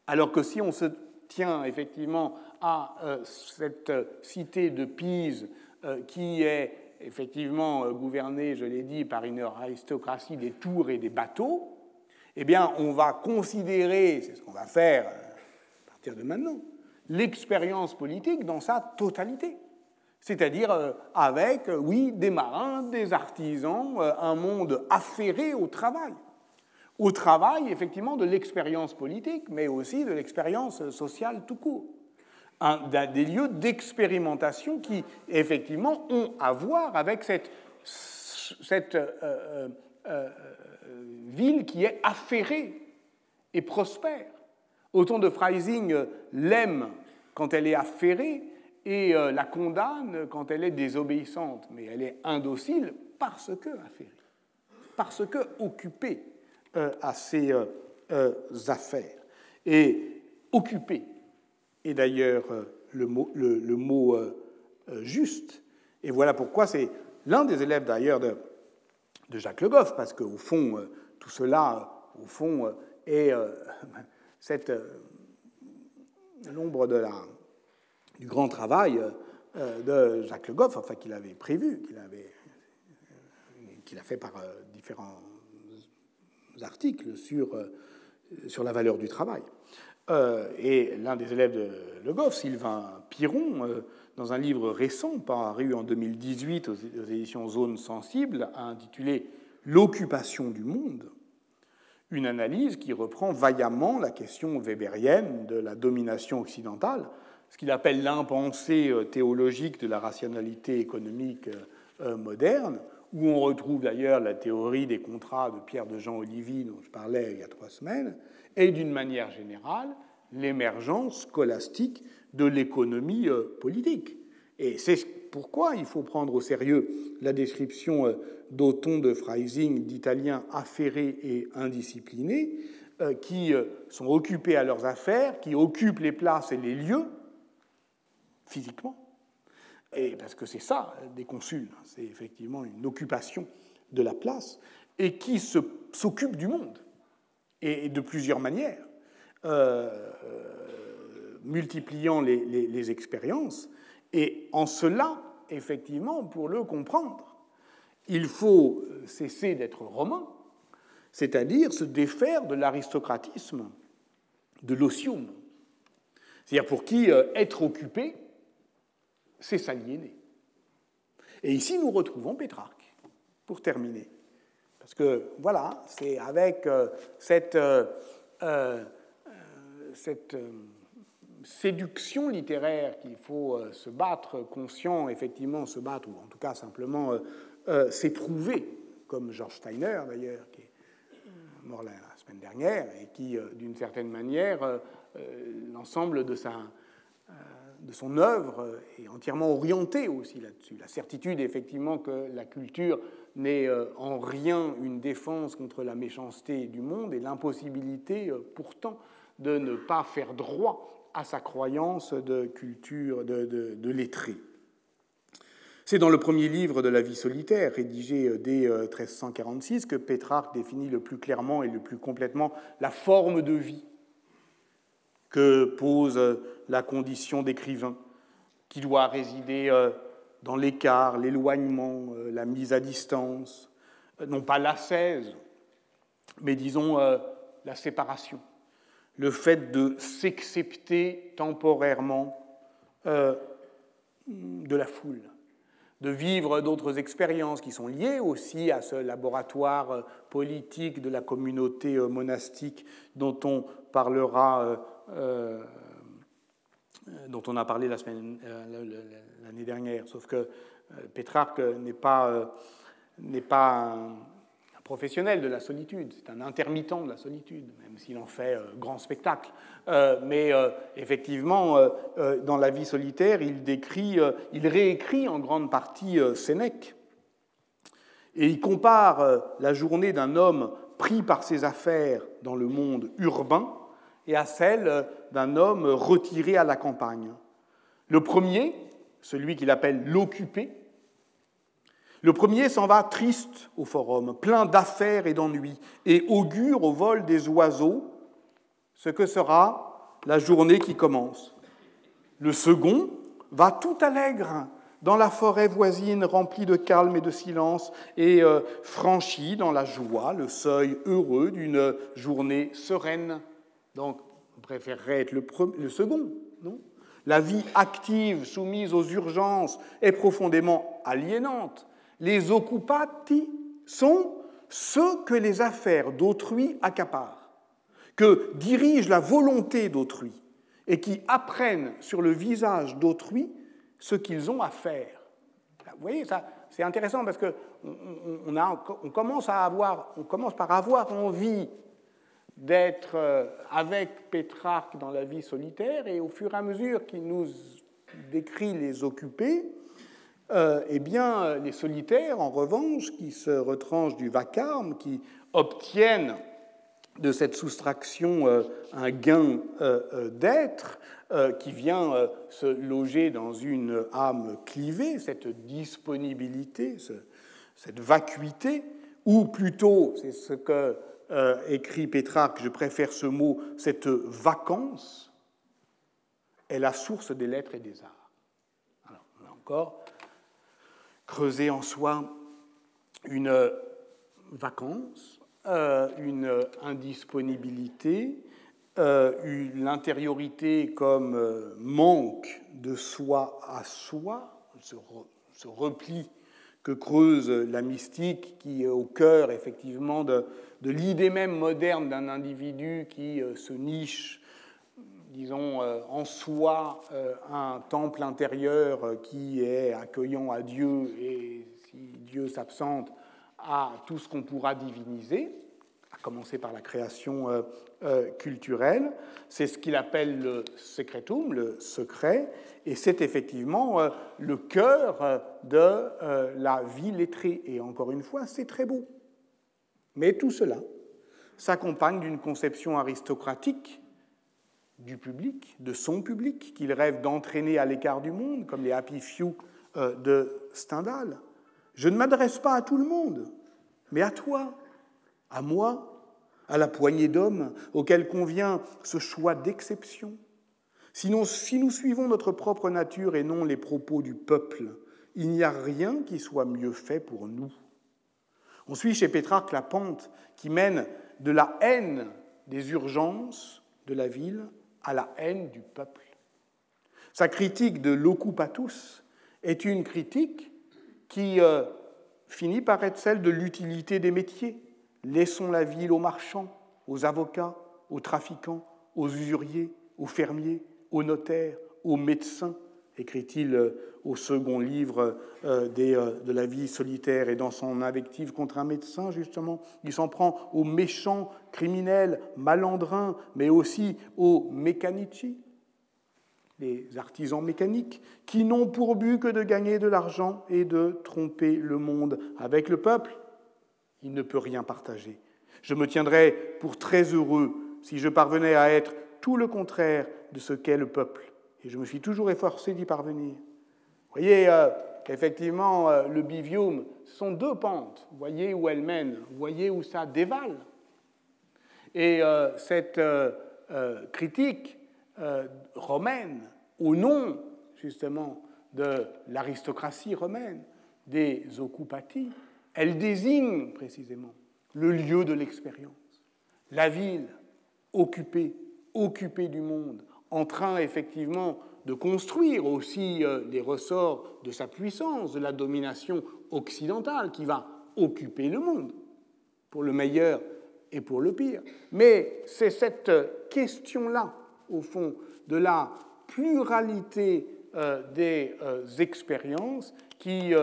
Alors que si on se tient effectivement à euh, cette cité de Pise euh, qui est effectivement euh, gouverné, je l'ai dit, par une aristocratie des tours et des bateaux, eh bien, on va considérer, c'est ce qu'on va faire euh, à partir de maintenant, l'expérience politique dans sa totalité. C'est-à-dire euh, avec, oui, des marins, des artisans, un monde affairé au travail. Au travail, effectivement, de l'expérience politique, mais aussi de l'expérience sociale tout court des lieux d'expérimentation qui, effectivement, ont à voir avec cette, cette euh, euh, euh, ville qui est affairée et prospère. Autant de Freising l'aime quand elle est affairée et la condamne quand elle est désobéissante, mais elle est indocile parce que affairée, parce que occupée à ses affaires. Et occupée et d'ailleurs euh, le mot, euh, euh, juste. Et voilà pourquoi c'est l'un des élèves d'ailleurs de, de, Jacques Le Goff, parce qu'au fond, tout cela, au fond, est cette l'ombre de la, du grand travail de Jacques Le Goff, enfin qu'il avait prévu, qu'il avait qu'il a fait par différents articles sur sur la valeur du travail. Et l'un des élèves de Le Goff, Sylvain Piron, dans un livre récent paru en 2018 aux éditions Zone Sensible, intitulé L'occupation du monde, une analyse qui reprend vaillamment la question weberienne de la domination occidentale, ce qu'il appelle l'impensée euh, théologique de la rationalité économique euh, euh, moderne, où on retrouve d'ailleurs la théorie des contrats de Pierre de Jean Olivier dont je parlais il y a trois semaines, et d'une manière générale l'émergence scolastique de l'économie politique. Et c'est pourquoi il faut prendre au sérieux la description d'Othon de Freising d'Italiens affairés et indisciplinés, qui sont occupés à leurs affaires, qui occupent les places et les lieux, physiquement. Et parce que c'est ça, des consuls, hein, c'est effectivement une occupation de la place, et qui s'occupe du monde, et de plusieurs manières, euh, multipliant les, les expériences. Et en cela, effectivement, pour le comprendre, il faut cesser d'être romain, c'est-à-dire se défaire de l'aristocratisme, de l'osium. C'est-à-dire pour qui euh, être occupé, c'est s'aliéner. Et ici, nous retrouvons Pétrarque, pour terminer. Parce que, voilà, c'est avec euh, cette, euh, euh, cette séduction littéraire qu'il faut se battre, conscient, effectivement, se battre, ou en tout cas simplement s'éprouver, comme George Steiner, d'ailleurs, qui est mort la semaine dernière, et qui, d'une certaine manière, l'ensemble de sa de son œuvre est entièrement orientée aussi là-dessus. La certitude, effectivement, que la culture n'est euh, en rien une défense contre la méchanceté du monde et l'impossibilité, euh, pourtant, de ne pas faire droit à sa croyance de culture, de, de, lettré. C'est dans le premier livre de la vie solitaire, rédigé euh, dès 1346, que Pétrarque définit le plus clairement et le plus complètement la forme de vie que pose la condition d'écrivain, qui doit résider euh, dans l'écart, l'éloignement, euh, la mise à distance, euh, non pas l'ascèse, mais disons la séparation, le fait de s'excepter temporairement de la foule, de vivre d'autres expériences qui sont liées aussi à ce laboratoire politique de la communauté monastique dont on parlera euh, dont on a parlé euh, l'année dernière. Sauf que euh, Pétrarque n'est pas, n'est pas un, professionnel de la solitude, c'est un intermittent de la solitude, même s'il en fait grand spectacle. mais effectivement, dans la vie solitaire, il décrit, il réécrit en grande partie Sénèque. Et il compare la journée d'un homme pris par ses affaires dans le monde urbain et à celle d'un homme retiré à la campagne. Le premier, celui qu'il appelle l'occupé, le premier s'en va triste au forum, plein d'affaires et d'ennuis, et augure au vol des oiseaux ce que sera la journée qui commence. Le second va tout allègre dans la forêt voisine remplie de calme et de silence, et euh, franchit dans la joie le seuil heureux d'une journée sereine donc, on préférerait être le, second, non? La vie active, soumise aux urgences, est profondément aliénante. Les occupati sont ceux que les affaires d'autrui accaparent, que dirige la volonté d'autrui, et qui apprennent sur le visage d'autrui ce qu'ils ont à faire. Vous voyez, ça, c'est intéressant parce qu'on on commence par avoir envie d'être euh, avec Pétrarque dans la vie solitaire, et au fur et à mesure qu'il nous décrit les occupés, euh, eh bien, les solitaires, en revanche, qui se retranchent du vacarme, qui obtiennent de cette soustraction euh, un gain d'être, qui vient se loger dans une âme clivée, cette disponibilité, cette vacuité, ou plutôt, c'est ce que euh, écrit Pétrarque, je préfère ce mot, cette vacance est la source des lettres et des arts. Alors, on a encore creusé en soi une vacance une indisponibilité, l'intériorité comme manque de soi à soi, ce, repli que creuse la mystique qui est au cœur effectivement de, de l'idée même moderne d'un individu qui se niche disons, euh, en soi euh, un temple intérieur euh, qui est accueillant à Dieu et, si Dieu s'absente, à tout ce qu'on pourra diviniser, à commencer par la création culturelle. C'est ce qu'il appelle le secretum, le secret, et c'est effectivement le cœur de la vie lettrée. Et encore une fois, c'est très beau. Mais tout cela s'accompagne d'une conception aristocratique du public, de son public, qu'il rêve d'entraîner à l'écart du monde, comme les Happy Few euh, de Stendhal. Je ne m'adresse pas à tout le monde, mais à toi, à moi, à la poignée d'hommes auxquels convient ce choix d'exception. Sinon, si nous suivons notre propre nature et non les propos du peuple, il n'y a rien qui soit mieux fait pour nous. On suit chez Pétrarque la pente qui mène de la haine des urgences de la ville à la haine du peuple. Sa critique de l'occupatus est une critique qui euh, finit par être celle de l'utilité des métiers. Laissons la ville aux marchands, aux avocats, aux trafiquants, aux usuriers, aux fermiers, aux notaires, aux médecins, écrit-il euh, au second livre euh, de la vie solitaire et dans son invective contre un médecin, justement. Il s'en prend aux méchants, criminels, malandrins, mais aussi aux mécanici, les artisans mécaniques, qui n'ont pour but que de gagner de l'argent et de tromper le monde. Avec le peuple, il ne peut rien partager. Je me tiendrais pour très heureux si je parvenais à être tout le contraire de ce qu'est le peuple. Et je me suis toujours efforcé d'y parvenir. Vous voyez, euh, effectivement, euh, le bivium, ce sont deux pentes. Vous voyez où elles mènent, vous voyez où ça dévale. Et euh, cette critique romaine, au nom justement de l'aristocratie romaine, des occupati, elle désigne précisément le lieu de l'expérience, la ville occupée, occupée du monde, en train effectivement de construire aussi euh, les ressorts de sa puissance, de la domination occidentale qui va occuper le monde, pour le meilleur et pour le pire. Mais c'est cette question-là, au fond, de la pluralité euh, des euh, expériences qui,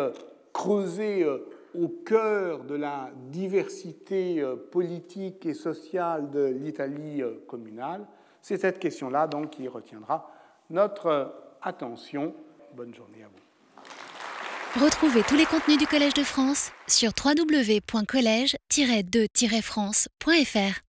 creusait au cœur de la diversité politique et sociale de l'Italie communale, c'est cette question-là donc qui retiendra notre attention. Bonne journée à vous. Retrouvez tous les contenus du Collège de France sur www.colège-2-france.fr.